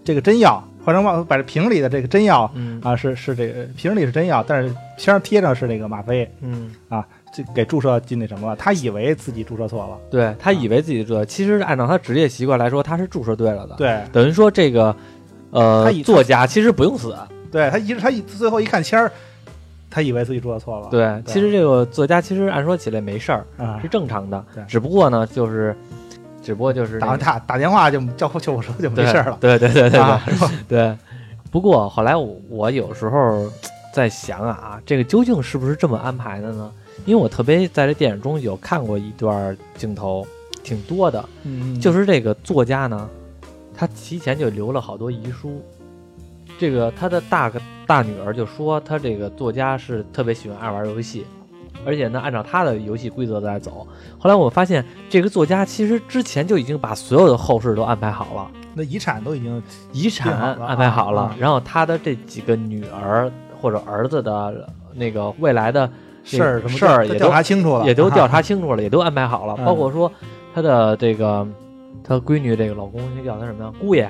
这个真药换成把把这瓶里的这个真药嗯啊是是这个瓶里是真药，但是瓶上贴上是那个吗啡，嗯，啊。就给注射进那什么了，他以为自己注射错了，对他以为自己注射，其实按照他职业习惯来说，他是注射对了的。，对等于说这个呃他作家其实不用死。对，他一他一最后一看签儿，他以为自己注射错了，对，对其实这个作家其实按说起来没事儿，啊是，正常的对，只不过呢就是，只不过就是打那个打打电话就叫救护车就没事了，对对对对对啊，对。不过后来我我有时候在想啊，这个究竟是不是这么安排的呢？因为我特别在这电影中有看过一段镜头，挺多的，嗯，就是这个作家呢，他提前就留了好多遗书。这个他的大个大女儿就说，他这个作家是特别喜欢爱玩游戏，而且呢，按照他的游戏规则在走。后来我发现，这个作家其实之前就已经把所有的后事都安排好了。那遗产都已经遗产安排好了，啊然后他的这几个女儿或者儿子的那个未来的事儿什么事儿也都都调查清楚了，啊也都调查清楚了，也都安排好了，嗯包括说他的这个他闺女这个老公，那叫他什么呀？姑爷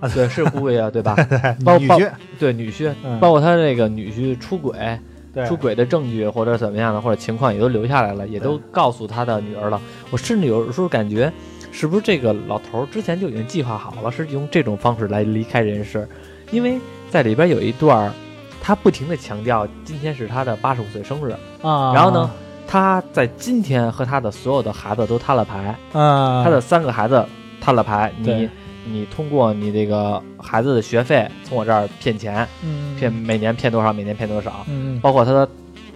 啊对，是姑爷对吧？对包包女婿，对，女婿，嗯包括他这个女婿出轨，对出轨的证据或者怎么样的或者情况也都留下来了，也都告诉他的女儿了。我甚至有时候感觉，是不是这个老头儿之前就已经计划好了，是用这种方式来离开人世？因为在里边有一段，他不停的强调今天是他的八十五岁生日，啊，然后呢，他在今天和他的所有的孩子都摊了牌，啊，他的三个孩子摊了牌，你对你通过你这个孩子的学费从我这儿骗钱，嗯骗每年骗多少，每年骗多少，嗯包括他的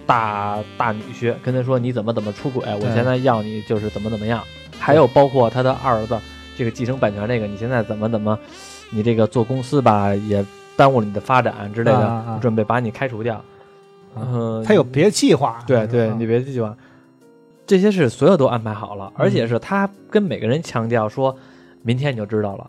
大大女婿跟他说你怎么怎么出轨，我现在要你就是怎么怎么样，还有包括他的二儿子这个继承版权这个，你现在怎么怎么，你这个做公司吧也耽误了你的发展之类的，啊啊。啊准备把你开除掉。嗯，他有别的计划，对对，啊。你别计划，这些是所有都安排好了，而且是他跟每个人强调说，明天你就知道了，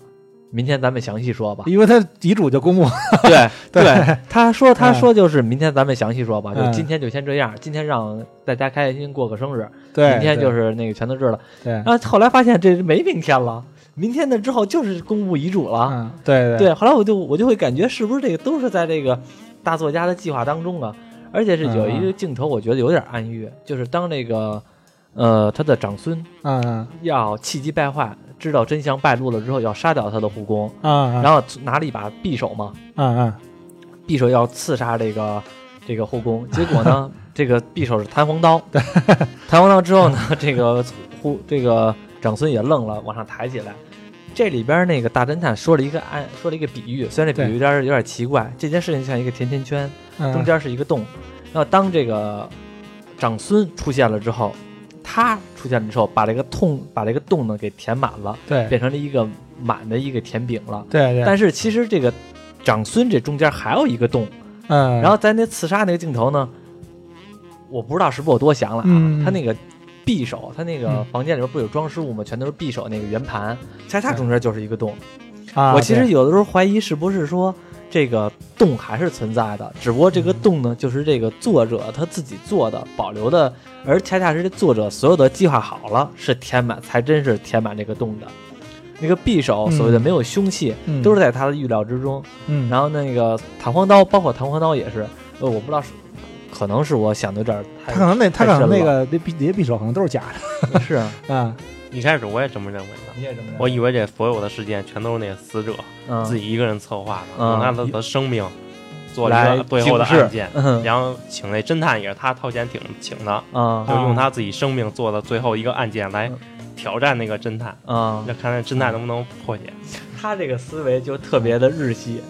明天咱们详细说吧。因为他遗嘱就公布，对 对对，他说他嗯说就是明天咱们详细说吧，就嗯今天就先这样，今天让大家开开心心过个生日，对，明天就是是那个全都知道了。对，然后后来发现这没明天了，明天的之后就是公布遗嘱了。嗯，对对，后来我就我就会感觉是不是这个都是在这个大作家的计划当中啊？而且是有一个镜头，我觉得有点暗喻，就是当这个呃他的长孙嗯嗯要气急败坏，知道真相败露了之后，要杀掉他的护工，嗯，然后拿了一把匕首嘛，嗯嗯匕首要刺杀这个这个护工，结果呢，这个匕首是弹簧刀，弹簧刀之后呢，这个护这个长孙也愣了，往上抬起来。这里边那个大侦探说了一个暗，说了一个比喻，虽然这比喻有点有点奇怪，这件事情像一个甜甜圈，嗯，中间是一个洞，然后当这个长孙出现了之后，他出现了之后，把这个痛把这个洞呢给填满了，对变成了一个满的一个甜饼了。对对，但是其实这个长孙这中间还有一个洞，嗯，然后在那刺杀那个镜头呢，我不知道是不是我多想了啊，嗯他那个匕首，他那个嗯房间里边不有装饰物吗？全都是匕首那个圆盘，恰恰中间就是一个洞。啊，我其实有的时候怀疑是不是说这个洞还是存在的，只不过这个洞呢，就是这个作者他自己做的保留的，而恰恰是这作者所有的计划好了是填满，才真是填满这个洞的。那个匕首所谓的没有凶器，嗯都是在他的预料之中。嗯，然后那个弹簧刀，包括弹簧刀也是，呃，我不知道是，可能是我想的有点太他可能那他可能那个那匕那些匕首可能都是假的。是啊，啊，一开始我也这么认为的，你也这么认为。我以为这所有的事件全都是那个死者嗯，自己一个人策划的，嗯。用他的的生命做了来一个最后的案件，嗯。然后请那侦探也是他掏钱请请的，啊就用他自己生命做的最后一个案件来嗯挑战那个侦探，啊，那看那侦探能不能破解。他这个思维就特别的日系，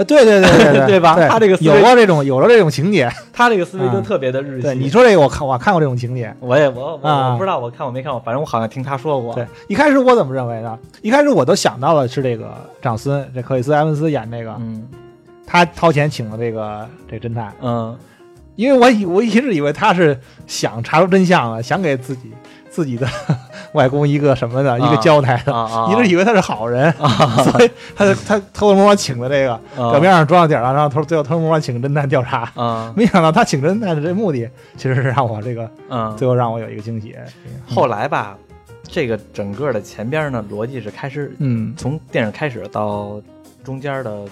啊，对对对对 对吧他这个思维有过这种有了这种情节，他这个思维就啊特别的日系。对你说这个我看我看过这种情节，我也我我不知道我看我没看过，反正我好像听他说过。对，一开始我怎么认为呢？一开始我都想到了是这个长孙，这克里斯埃文斯演这个，嗯他掏钱请了这个这侦探，嗯因为我以我一直以为他是想查出真相了，想给自己自己的 外公一个什么的、一个交代的，一直以为他是好人，所以他就他偷偷摸摸请的这个，啊。表面上装了点儿了，然后偷最后偷偷摸摸请侦探调查。啊。没想到他请侦探的这目的，其实是让我这个嗯，最后让我有一个惊喜。后来吧，这个整个的前边呢逻辑是开始嗯。从电影开始到中间的，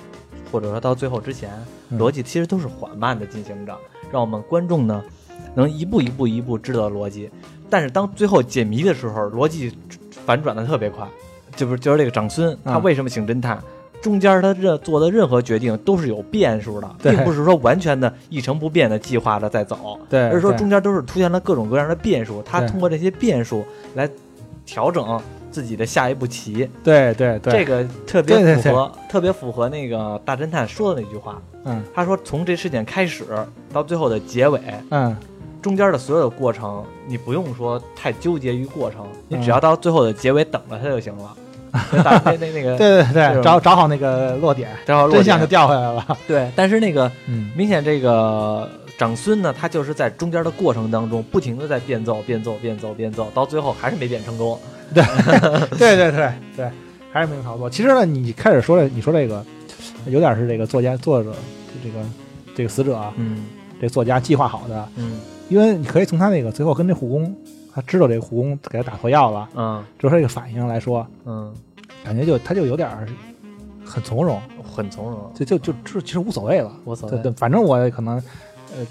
或者说到最后之前，嗯。逻辑其实都是缓慢的进行着，让我们观众呢能一步一步一步知道逻辑。但是当最后解谜的时候，逻辑反转的特别快，就不是就是这个长孙他嗯为什么请侦探？中间他这做的任何决定都是有变数的，并不是说完全的一成不变的计划着在走，对，而是说中间都是出现了各种各样的变数，他通过这些变数来调整自己的下一步棋。对对对，这个特别对对。符合，特别符合那个大侦探说的那句话。嗯。他说，从这事件开始到最后的结尾，嗯中间的所有的过程，你不用说太纠结于过程，你嗯只要到最后的结尾等着它就行了。那那那那个对对对，找找好那个落点，正好落真相就掉下来了。对，但是那个嗯明显这个长孙呢，他就是在中间的过程当中，不停的在变奏、变奏、变奏、变奏，到最后还是没变成功。对 对对对对，还是没有操作。其实呢，你开始说这，你说这个有点是这个作家作者这个这个死者啊，嗯这作家计划好的，嗯因为你可以从他那个最后跟那护工，他知道这个护工给他打错药了，嗯就是这个反应来说，嗯，感觉就他就有点儿很从容，很从容，就就就就其实无所谓了。无所谓。对对，反正我可能呃。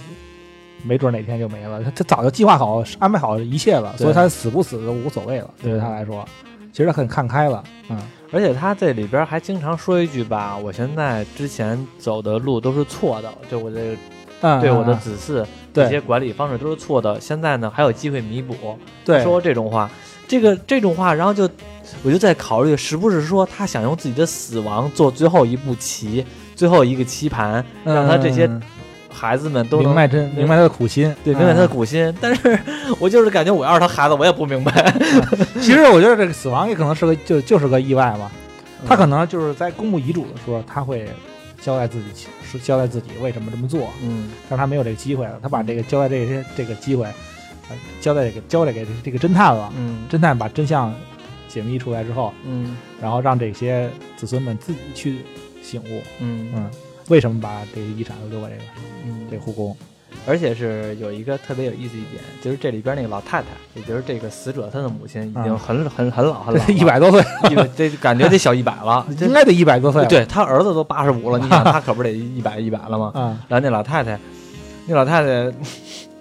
没准哪天就没了，他他早就计划好、安排好一切了，所以他死不死都无所谓了。对于他来说，其实他很看开了。嗯，而且他这里边还经常说一句吧，我现在之前走的路都是错的，就我这个嗯对我的嗯子嗣对这些管理方式都是错的，现在呢还有机会弥补。对。说这种话，这个这种话，然后就我就在考虑，是不是说他想用自己的死亡做最后一步棋，最后一个棋盘，让他这些嗯。孩子们都能明白真明白他的苦心，对明白他的嗯。苦心，但是我就是感觉我要是他孩子，我也不明白。其实我觉得这个死亡也可能是个就就是个意外嘛，他可能就是在公布遗嘱的时候，他会交代自己是交代自己为什么这么做，嗯。但是他没有这个机会了，他把这个交代这些这个机会，呃，交代给交代给这个侦探了，嗯。侦探把真相解密出来之后，嗯。然后让这些子孙们自己去醒悟，嗯。嗯，为什么把这个遗产都留给这个嗯。这个护工？而且是有一个特别有意思一点，就是这里边那个老太太，也就是这个死者她的母亲，已经嗯很很很老很老了，一百多岁，这感觉得小一百了。应该得一百多岁，对他儿子都八十五了，你想他可不得一百一百了吗？啊，然后那老太太，那老太太，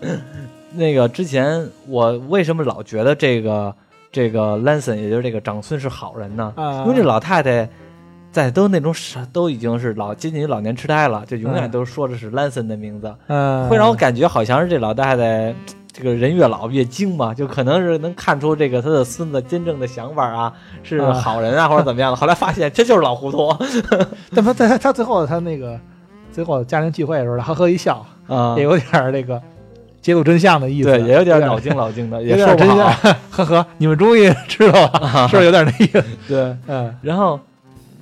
那个之前我为什么老觉得这个这个 Lanson，也就是这个长孙是好人呢？啊。因为这老太太在都那种傻都已经是老接近于老年痴呆了，就永远嗯都说的是 Lanson 的名字，嗯，会让我感觉好像是这老太太。这个人越老越精嘛，就可能是能看出这个他的孙子真正的想法啊，是啊好人啊，或者怎么样。的。后来发现这就是老糊涂。但他在他他最后他那个最后家庭聚会的时候，他呵呵一笑，啊也，有点儿那个揭露真相的意思，对，也有点点老精老精的，有也点真相。呵呵，你们终于知道了，是不是有点那意思？对，嗯。然后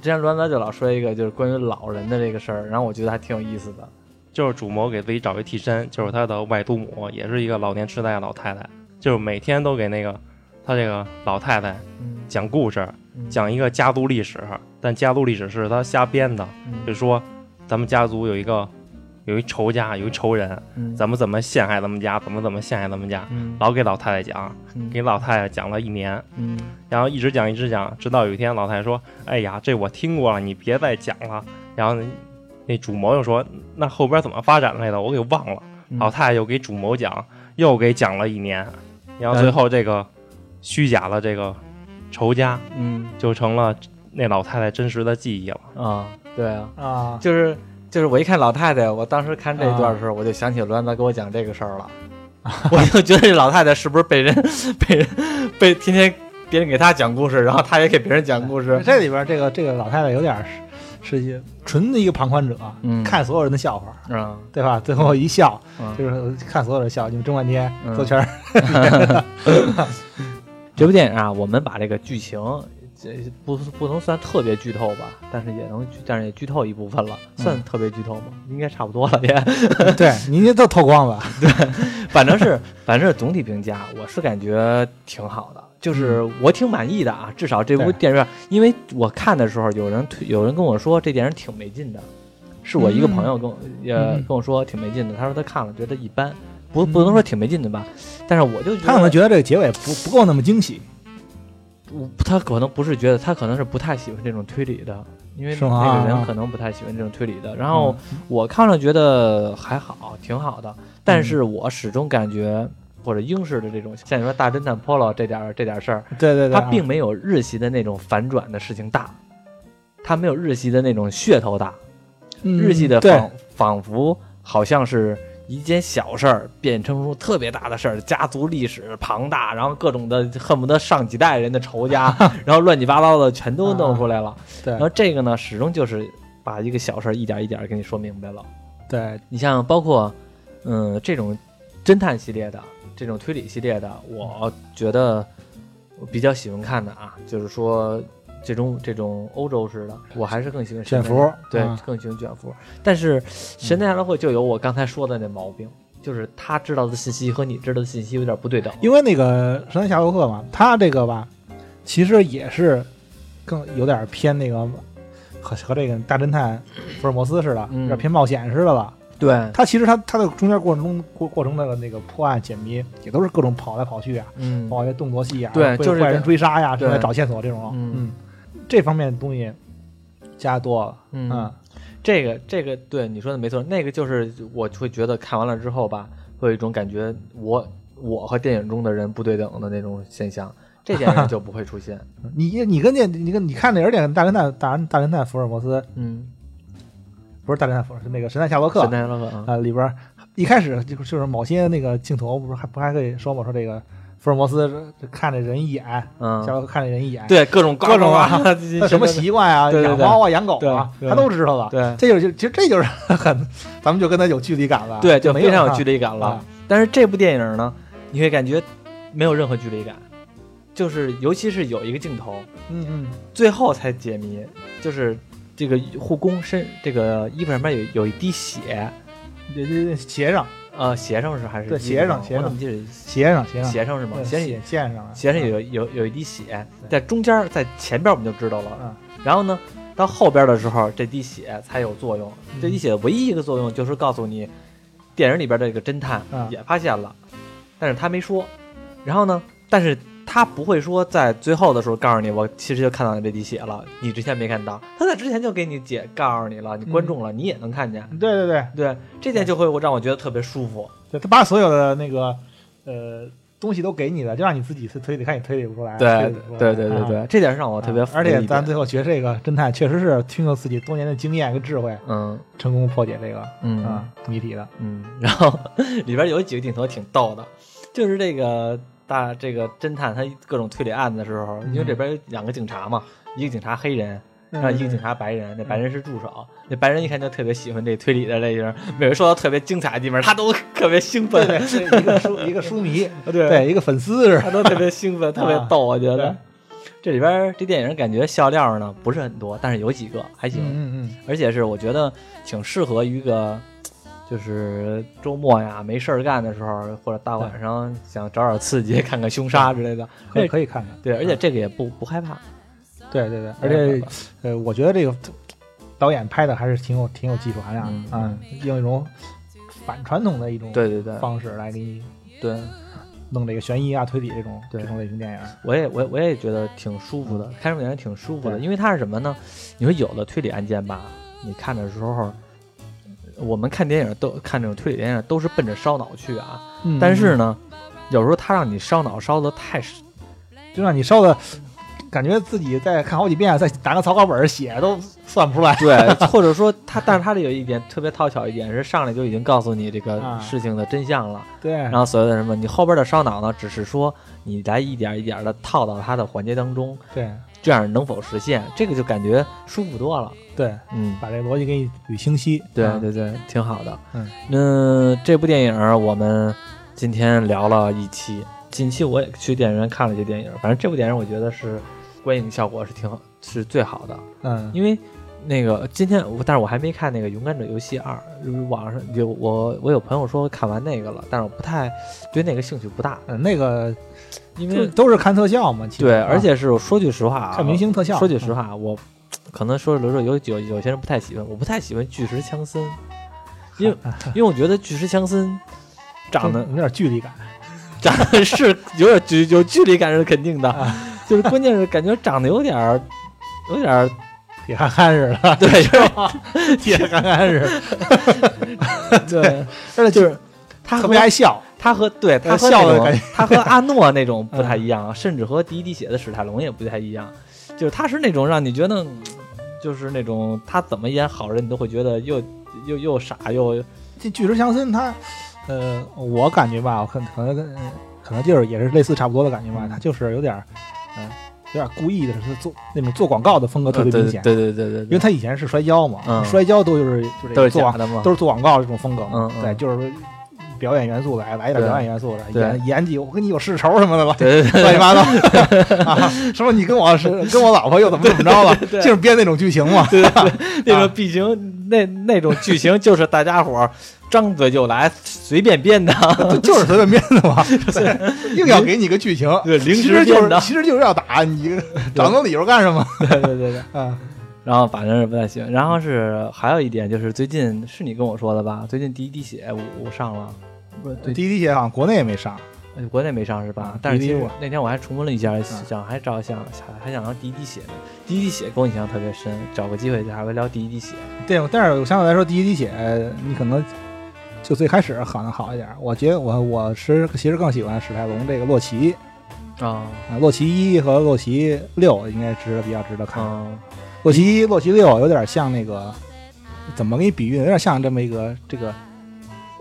之前栾泽就老说一个就是关于老人的这个事儿，然后我觉得还挺有意思的。就是主谋给自己找一替身，就是他的外祖母，也是一个老年痴呆的老太太，就是每天都给那个他这个老太太嗯，讲故事，嗯。讲一个家族历史，但家族历史是他瞎编的，嗯。就说咱们家族有一个有一仇家，有一仇人，嗯。怎么怎么陷害咱们家，怎么怎么陷害咱们家，嗯。老给老太太讲，嗯。给老太太讲了一年，嗯。然后一直讲一直讲，直到有一天老太太说：“哎呀，这我听过了，你别再讲了。”然后那那主谋又说：“那后边怎么发展来的？我给忘了。”嗯。老太太又给主谋讲，又给讲了一年，然后最后这个虚假的这个仇家嗯。就成了那老太太真实的记忆了。啊，对啊，啊，就是就是我一看老太太，我当时看这一段的时候，我就想起栾子给我讲这个事儿了，我就觉得这老太太是不是被人被人被天天别人给她讲故事，然后她也给别人讲故事，这里边这个这个老太太有点是是一纯的一个旁观者，嗯。看所有人的笑话，嗯对吧？最后一笑，嗯。就是看所有人笑，你们争半天，嗯做圈儿，这部电影啊，我们把这个剧情，这不不能算特别剧透吧，但是也能，但是也剧透一部分了，算特别剧透吗？应该差不多了也。对，您这都透光了，对反正是，反正是总体评价，我是感觉挺好的，就是我挺满意的啊。至少这部电影院，因为我看的时候，有人推，有人跟我说这电影挺没劲的，是我一个朋友跟我、也嗯跟我说挺没劲的，他说他看了觉得一般，不不能说挺没劲的吧，但是我就他可能觉得这个结尾不不够那么惊喜，我他可能不是觉得，他可能是不太喜欢这种推理的，因为那个人啊可能不太喜欢这种推理的。然后我看了觉得还好，挺好的，但是我始终感觉或者英式的这种，像你说大侦探 Polo 这点儿这点儿事儿，对对对，它并没有日系的那种反转的事情大，它没有日系的那种噱头大，嗯日系的仿仿佛好像是一件小事儿变成出特别大的事儿，家族历史庞大，然后各种的恨不得上几代人的仇家，然后乱七八糟的全都弄出来了。对然后这个呢，始终就是把一个小事儿一点一点给你说明白了。对，你像包括嗯这种侦探系列的，这种推理系列的，我觉得我比较喜欢看的啊，就是说这种这种欧洲式的，我还是更喜欢卷福对，嗯。更喜欢卷福。但是神探夏洛克就有我刚才说的那毛病，就是他知道的信息和你知道的信息有点不对等。因为那个神探夏洛克嘛，他这个吧，其实也是更有点偏那个和和这个大侦探福尔摩斯似的，嗯。有点偏冒险似的了。对，他其实他他的中间过程中过过程的那个破案解谜，也都是各种跑来跑去啊，嗯。包括一些动作戏啊，对就是坏人追杀呀，对。正在找线索这种，嗯嗯，这方面的东西加多了，嗯。嗯，这个这个对你说的没错，那个就是我会觉得看完了之后吧，会有一种感觉我我和电影中的人不对等的那种现象，这电影就不会出现。你你跟那你跟你看那而且大侦探大大侦探福尔摩斯。嗯，不是大侦探福尔，是那个神探夏洛克。神探夏洛克啊，啊，里边一开始就就是某些那个镜头不是还不还可以说吗，说这个福尔摩斯看着人一眼，嗯夏，洛克看着人一眼，对各种各种啊 什么习惯啊，养猫啊，养狗啊，他都知道了。对这就是其实这就是 很，咱们就跟他有距离感了。对，就没非常有距离离感了啊。但是这部电影呢，你会感觉没有任何距离感，就是尤其是有一个镜头，嗯嗯，最后才解谜，就是这个护工身这个衣服上面有有一滴血，这这鞋上呃，鞋上是还是对鞋上鞋上我怎么记得鞋上鞋上。鞋上是吗？鞋上线线上啊，鞋上有有有一滴血，在中间在前边我们就知道了，嗯。然后呢，到后边的时候这滴血才有作用。嗯。这滴血唯一一个作用就是告诉你，电影里边的这个侦探嗯。也发现了，但是他没说。然后呢，但是他不会说在最后的时候告诉你，我其实就看到你这滴血了，你之前没看到。他在之前就给你解告诉你了，你观众了，你也能看见。对对对对，这点就会让我觉得特别舒服。对，他把所有的那个呃东西都给你了，就让你自己去推理，看你推理不出来。推对对对对啊对，这点是让我特别。而且咱最后觉得这个侦探确实是听了自己多年的经验跟智慧，嗯成功破解这个嗯啊谜题的。嗯，然后 里边有几个镜头挺逗的，就是这个大这个侦探他各种推理案子的时候，因为这边有两个警察嘛，一个警察黑人，然后一个警察白人，那白人是助手，那白人一看就特别喜欢这推理的类型，每回说到特别精彩的地方，他都特别兴奋，对对，一个书一个书迷，对对一个粉丝是吧？他都特别兴奋，特别逗，我觉得。这里边这电影感觉笑料呢不是很多，但是有几个还行，嗯嗯而且是我觉得挺适合于一个，就是周末呀没事儿干的时候，或者大晚上想找点刺激，看看凶杀之类的。嗯，可以可以看看。对，而且这个也不不害怕，对对对，而且呃，我觉得这个导演拍的还是挺有挺有技术含量嗯的啊，用一种反传统的一种对对对方式来给你对，弄这个悬疑啊、推理这种对这种类型电影。我也我我也觉得挺舒服的，看这部电影挺舒服的，因为它是什么呢？你说有的推理案件吧，你看的时候。我们看电影都看这种推理电影都是奔着烧脑去啊，嗯。但是呢，有时候他让你烧脑烧的太就让你烧的，感觉自己再看好几遍，再拿个草稿本儿写都算不出来。对，或者说他，但是他这有一点特别讨巧一点是上来就已经告诉你这个啊。事情的真相了，对，然后所谓的什么，你后边的烧脑呢，只是说你来一点一点的套到他的环节当中，对这样能否实现，这个就感觉舒服多了。对，嗯，把这逻辑给你捋清晰。啊对对对，挺好的。嗯，那这部电影我们今天聊了一期，近期我也去电影院看了一些电影，反正这部电影我觉得是观影效果是挺好，是最好的。嗯，因为那个今天我，但是我还没看那个《勇敢者游戏二》，网上有我我有朋友说看完那个了，但是我不太对那个兴趣不大，嗯那个因为都是看特效嘛，其实对，啊而且是我说句实话啊，看明星特效。说句实话，我可能说有有有有些人不太喜欢，我不太喜欢巨石强森，因为 因为我觉得巨石强森长得嗯有点距离感。长得是有点距有距离感是肯定的，啊就是关键是感觉长得有点儿有点儿铁憨憨似的，对，是吧 铁憨憨似的，对，而且就是他特别爱笑。他和对他和笑的感觉他和阿诺那种不太一样，甚至和第一滴血的史泰龙也不太一样，就是他是那种让你觉得，嗯就是那种他怎么演好人，你都会觉得又又又傻又这巨石强森他，呃，我感觉吧，我可可能跟可能就是也是类似差不多的感觉吧，嗯他就是有点儿，嗯、有点故意的是做那种做广告的风格特别明显，对对对对对，因为他以前是摔跤嘛，嗯。摔跤都就是是做的嘛，都是做广告这种风格嘛，对，就是表演元素来来一点表演元素来对演演技，我跟你有世仇什么的吧。对对对乱七八糟 啊！什么你跟我是跟我老婆又怎么怎么着了？对就是编那种剧情嘛。对对，那种剧情那那种剧情就是大家伙儿张嘴就来，随便编的，就就是随便编的嘛，对，硬要给你个剧情，对临其实就是其实就是要打你，找那理由干什么？对对对对。啊，然后反正是不太行。然后是还有一点就是最近是你跟我说的吧？最近第一滴血我上了，不对，第一滴血好像国内也没上，呃国内没上是吧啊？但是其实我那天我还重温了一下，想还找想还想聊第一滴血呢。第一滴血给我印象特别深，找个机会还会聊第一滴血。对，但是相对来说，第一滴血你可能就最开始可能好一点。我觉得我我是其实更喜欢史泰龙这个洛奇啊啊，洛奇一和洛奇六应该值得比较值得看。啊洛奇一、洛奇六有点像那个怎么给你比喻？有点像这么一个这个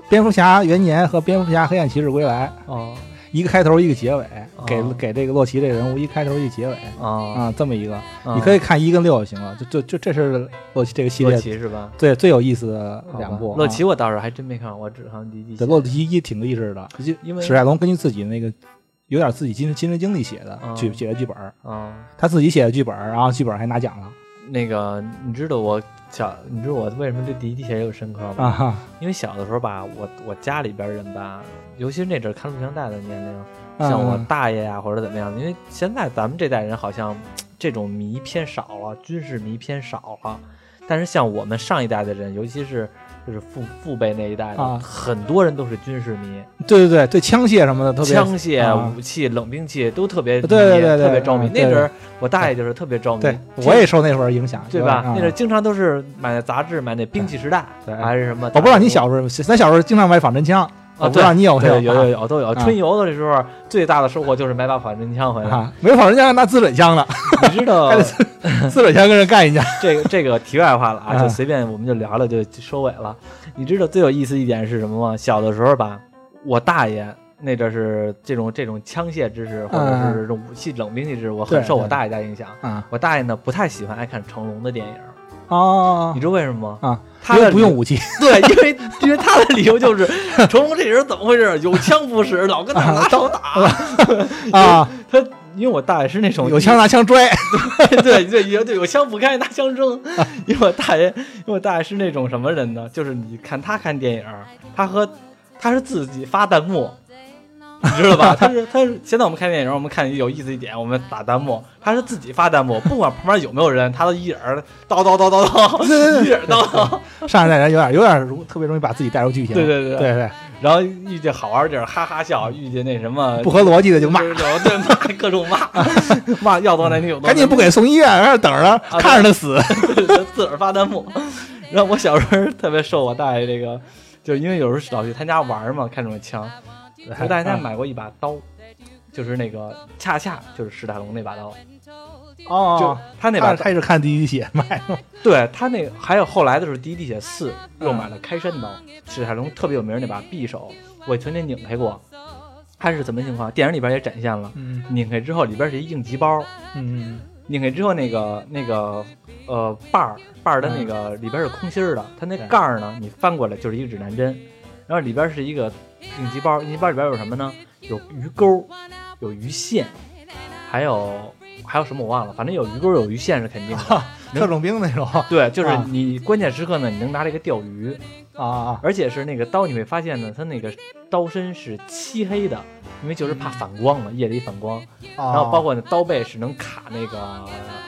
蝙蝠侠元年和蝙蝠侠黑暗骑士归来。哦一个开头一个结尾，给哦给这个洛奇这个人物一开头一个结尾啊，啊，这么一个，啊你可以看一跟六就行了，就就就这是洛奇这个系洛列奇是吧？最最有意思的两部啊。洛奇我倒是还真没看，我只看第一季。对洛奇一挺励志的，就因为史泰龙根据自己那个有点自己亲亲身经历写的哦剧写的剧本，啊，他自己写的剧本，然后剧本还拿奖了那个你知道我小，你知道我为什么对第一滴血有深刻吗？啊哈因为小的时候吧，我我家里边人吧，尤其是那阵儿看录像带的年龄，嗯像我大爷呀、或者怎么样的，因为现在咱们这代人好像这种迷偏少了，军事迷偏少了。但是像我们上一代的人，尤其是就是父父辈那一代的，啊。很多人都是军事迷，对对对对，枪械什么的特别枪械、啊。武器、冷兵器都特别迷，对对对对特别着迷。那阵儿我大爷就是特别着迷，我也受那会儿影响，对吧？啊那阵儿经常都是买那杂志，买那兵器时代，对还是什么？我不知道你小时候，咱小时候经常买仿真枪，我啊，不知道你有有啊有有都有。啊春游的时候，最大的收获就是买把仿真枪回来。啊，没仿真枪拿自准枪了，你知道 自准枪跟人干一架这个这个题外话了啊，啊就随便我们就聊聊就就收尾了。你知道最有意思一点是什么吗？小的时候吧，我大爷那阵是这种这种枪械知识或者是这种武器冷兵器知识，我很对对受我大爷家影响。啊我大爷呢不太喜欢爱看成龙的电影，哦你知道为什么吗？啊，他不用武器 对，因为因为他的理由就是成龙这人怎么回事？有枪不使，老跟那儿拿手打。啊，他因为我大爷是那种有枪拿枪拽 对对有对有枪不开拿枪扔，因为我大爷因为我大爷是那种什么人呢？就是你看他看电影，他和他是自己发弹幕。你知道吧？他是他是现在我们看电影，我们看有意思一点，我们打弹幕，他是自己发弹幕，不管旁边有没有人，他都一人儿叨叨叨叨叨，一人儿叨叨。上一代人有点有点容特别容易把自己带入剧情，对对对对对，然后遇见好玩地儿哈哈笑，遇见那什么不合逻辑的就骂，对对骂各种骂，骂要多难听有多难听赶紧不给送医院，在那等着，啊看着他死。自个儿发弹幕。然后我小时候特别受我大爷这个，就因为有时候老去他家玩嘛，看这种枪，我大爷家买过一把刀，就是那个恰恰就是史泰龙那把刀，就哦，他那把刀，他也是看第一血买的，对他那个还有后来的时候，第一滴血四又嗯买了开山刀，史泰龙特别有名那把匕首，我曾经拧开过。它是怎么情况？电影里边也展现了，嗯拧开之后里边是一应急包，嗯拧开之后，那个那个呃把儿把儿的那个里边是空心儿的，它那盖儿呢，你翻过来就是一个指南针，然后里边是一个应急包，应急包里边有什么呢？有鱼钩，有鱼线，还有还有什么我忘了，反正有鱼钩有鱼线是肯定的。特种兵那种对，就是啊你关键时刻呢，你能拿这个钓鱼，啊啊而且是那个刀，你会发现呢，它那个刀身是漆黑的，因为就是怕反光嘛，夜里反光。啊，然后包括那刀背是能卡那个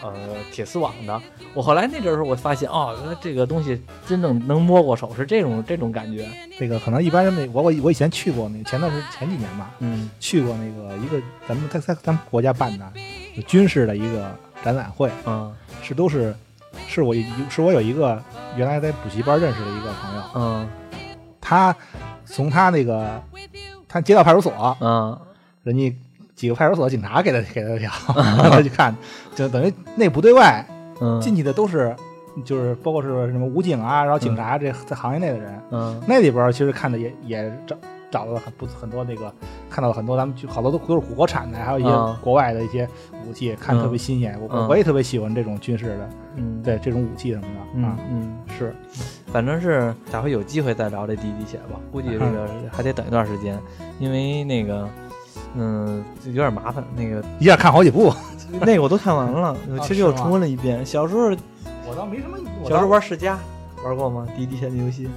呃铁丝网的。我后来那阵儿时候我发现哦，原来这个东西真正能摸过手是这种这种感觉。这个可能一般人没我我我以前去过那个前段时前几年吧，嗯去过那个一个咱们在在咱们国家办的军事的一个展览会，嗯是都是是我一是我有一个原来在补习班认识的一个朋友，嗯。他从他那个他接到派出所，嗯。人家几个派出所警察给他给他票，让他去看，就等于那部对外嗯进去的都是就是包括是什么武警啊，然后警察这在行业内的人，嗯。那里边其实看的也也找找到了很不很多那个看到了很多咱们就好多都都是国产的，还有一些啊国外的一些武器，看特别新鲜。我嗯我也特别喜欢这种军事的，嗯对这种武器什么的嗯啊。嗯是，反正是下回有机会再聊这第一滴血吧，估计这个还得等一段时间，因为那个。嗯，有点麻烦。那个一下看好几部，那个我都看完了，其实又重温了一遍。小时候我倒没什么，小时候玩世嘉，玩过吗？第一滴血的游戏。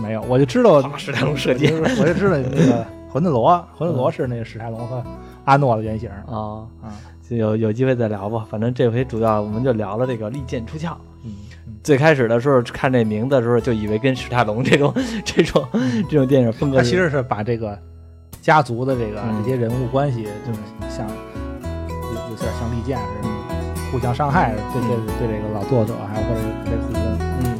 没有，我就知道啪史泰龙射击我就知道那个魂斗罗，魂斗罗是那个史泰龙和阿诺的原型啊，啊。就有有机会再聊吧。反正这回主要我们就聊了这个利剑出鞘。嗯，最开始的时候看这名字的时候，就以为跟史泰龙这种 这种这种电影风格，他其实是。把这个家族的这个嗯。这些人物关系，就是像有有点像利剑似的，互相伤害，对对对这个老作者还有或者这个护工，嗯